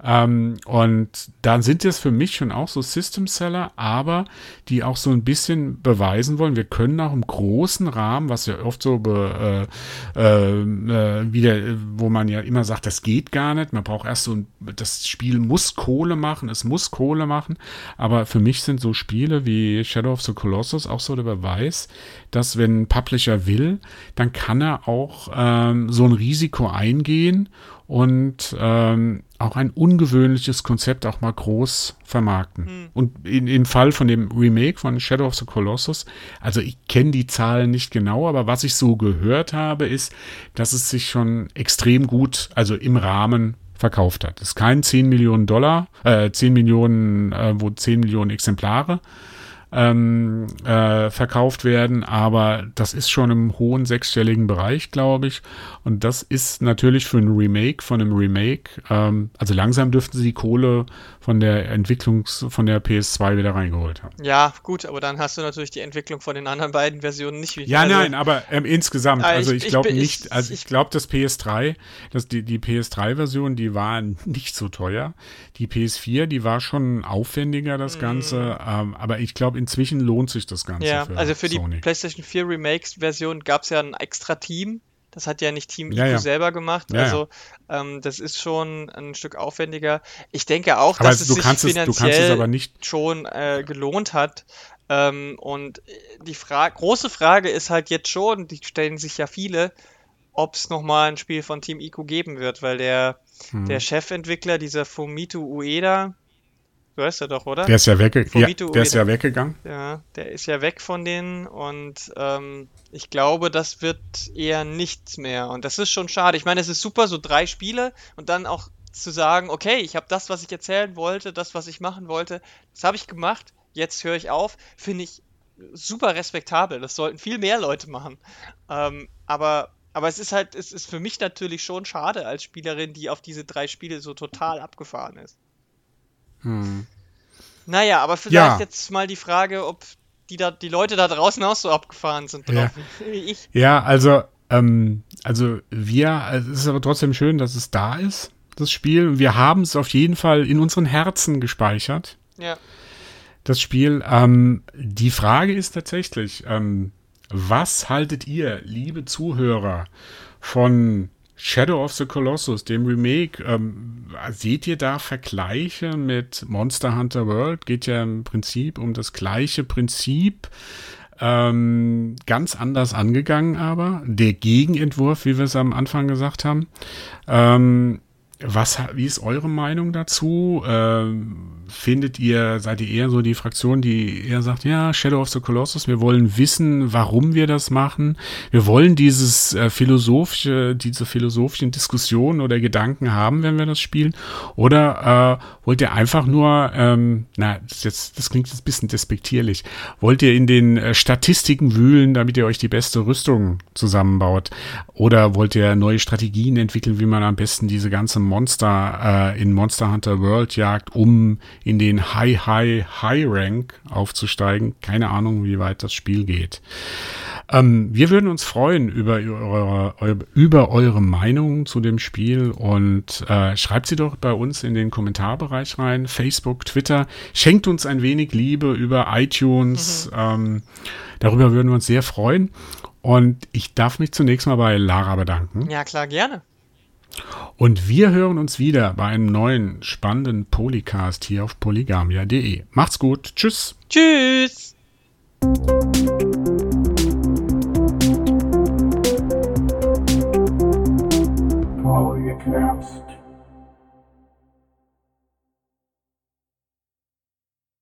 Ähm, und dann sind das für mich schon auch so System Seller, aber die auch so ein bisschen beweisen wollen, wir können auch im großen Rahmen, was ja oft so be, äh, äh, wieder, wo man ja immer sagt, das geht gar nicht, man braucht erst so ein, das Spiel muss Kohle machen, es muss Kohle machen, aber für mich sind so Spiele wie Shadow of the Colossus auch so der Beweis, dass wenn ein Publisher will, dann kann er auch ähm, so ein Risiko eingehen und ähm, auch ein ungewöhnliches Konzept auch mal groß vermarkten. Hm. Und in, im Fall von dem Remake von Shadow of the Colossus, also ich kenne die Zahlen nicht genau, aber was ich so gehört habe, ist, dass es sich schon extrem gut, also im Rahmen verkauft hat. Es ist kein 10 Millionen Dollar, äh, 10 Millionen, äh, wo 10 Millionen Exemplare ähm, äh, verkauft werden, aber das ist schon im hohen sechsstelligen Bereich, glaube ich. Und das ist natürlich für ein Remake von einem Remake, ähm, also langsam dürften sie die Kohle von der Entwicklung von der PS2 wieder reingeholt haben. Ja, gut, aber dann hast du natürlich die Entwicklung von den anderen beiden Versionen nicht wieder. Ja, also, nein, aber ähm, insgesamt, ah, also ich, ich glaube nicht, also ich, ich glaube, das PS3, das, die, die PS3-Version, die war nicht so teuer. Die PS4, die war schon aufwendiger, das mm. Ganze, ähm, aber ich glaube, inzwischen lohnt sich das Ganze. Ja, also für Sony. die PlayStation 4 Remakes-Version gab es ja ein extra Team, das hat ja nicht Team ja, ja. selber gemacht. Ja, also ähm, das ist schon ein Stück aufwendiger. Ich denke auch, aber dass es sich finanziell es, schon äh, gelohnt hat. Ähm, und die Fra große Frage ist halt jetzt schon, die stellen sich ja viele, ob es nochmal ein Spiel von Team Ico geben wird, weil der, hm. der Chefentwickler, dieser Fumito Ueda, weißt ja doch, oder? Der ist ja, wegge ja, der ist ja weggegangen. Ja, der ist ja weg von denen und ähm, ich glaube, das wird eher nichts mehr. Und das ist schon schade. Ich meine, es ist super, so drei Spiele und dann auch zu sagen, okay, ich habe das, was ich erzählen wollte, das, was ich machen wollte, das habe ich gemacht, jetzt höre ich auf, finde ich super respektabel. Das sollten viel mehr Leute machen. Ähm, aber Aber es ist halt, es ist für mich natürlich schon schade als Spielerin, die auf diese drei Spiele so total abgefahren ist. Hm. Naja, aber vielleicht ja. jetzt mal die Frage, ob die, da, die Leute da draußen auch so abgefahren sind drauf. Ja, ich. ja also, ähm, also wir, es ist aber trotzdem schön, dass es da ist, das Spiel. Wir haben es auf jeden Fall in unseren Herzen gespeichert. Ja. Das Spiel. Ähm, die Frage ist tatsächlich, ähm, was haltet ihr, liebe Zuhörer, von Shadow of the Colossus, dem Remake, ähm, seht ihr da Vergleiche mit Monster Hunter World? Geht ja im Prinzip um das gleiche Prinzip. Ähm, ganz anders angegangen aber. Der Gegenentwurf, wie wir es am Anfang gesagt haben. Ähm, was, wie ist eure Meinung dazu? Ähm, findet ihr, seid ihr eher so die Fraktion, die eher sagt, ja, Shadow of the Colossus, wir wollen wissen, warum wir das machen. Wir wollen dieses äh, philosophische, diese philosophischen Diskussionen oder Gedanken haben, wenn wir das spielen. Oder äh, wollt ihr einfach nur, ähm, na, das, jetzt, das klingt jetzt ein bisschen despektierlich, wollt ihr in den äh, Statistiken wühlen, damit ihr euch die beste Rüstung zusammenbaut? Oder wollt ihr neue Strategien entwickeln, wie man am besten diese ganze Monster äh, in Monster Hunter World jagt, um in den High, High, High Rank aufzusteigen. Keine Ahnung, wie weit das Spiel geht. Ähm, wir würden uns freuen über eure, über eure Meinung zu dem Spiel und äh, schreibt sie doch bei uns in den Kommentarbereich rein, Facebook, Twitter. Schenkt uns ein wenig Liebe über iTunes. Mhm. Ähm, darüber würden wir uns sehr freuen. Und ich darf mich zunächst mal bei Lara bedanken. Ja, klar, gerne. Und wir hören uns wieder bei einem neuen spannenden Polycast hier auf polygamia.de. Macht's gut. Tschüss. Tschüss. Polycast.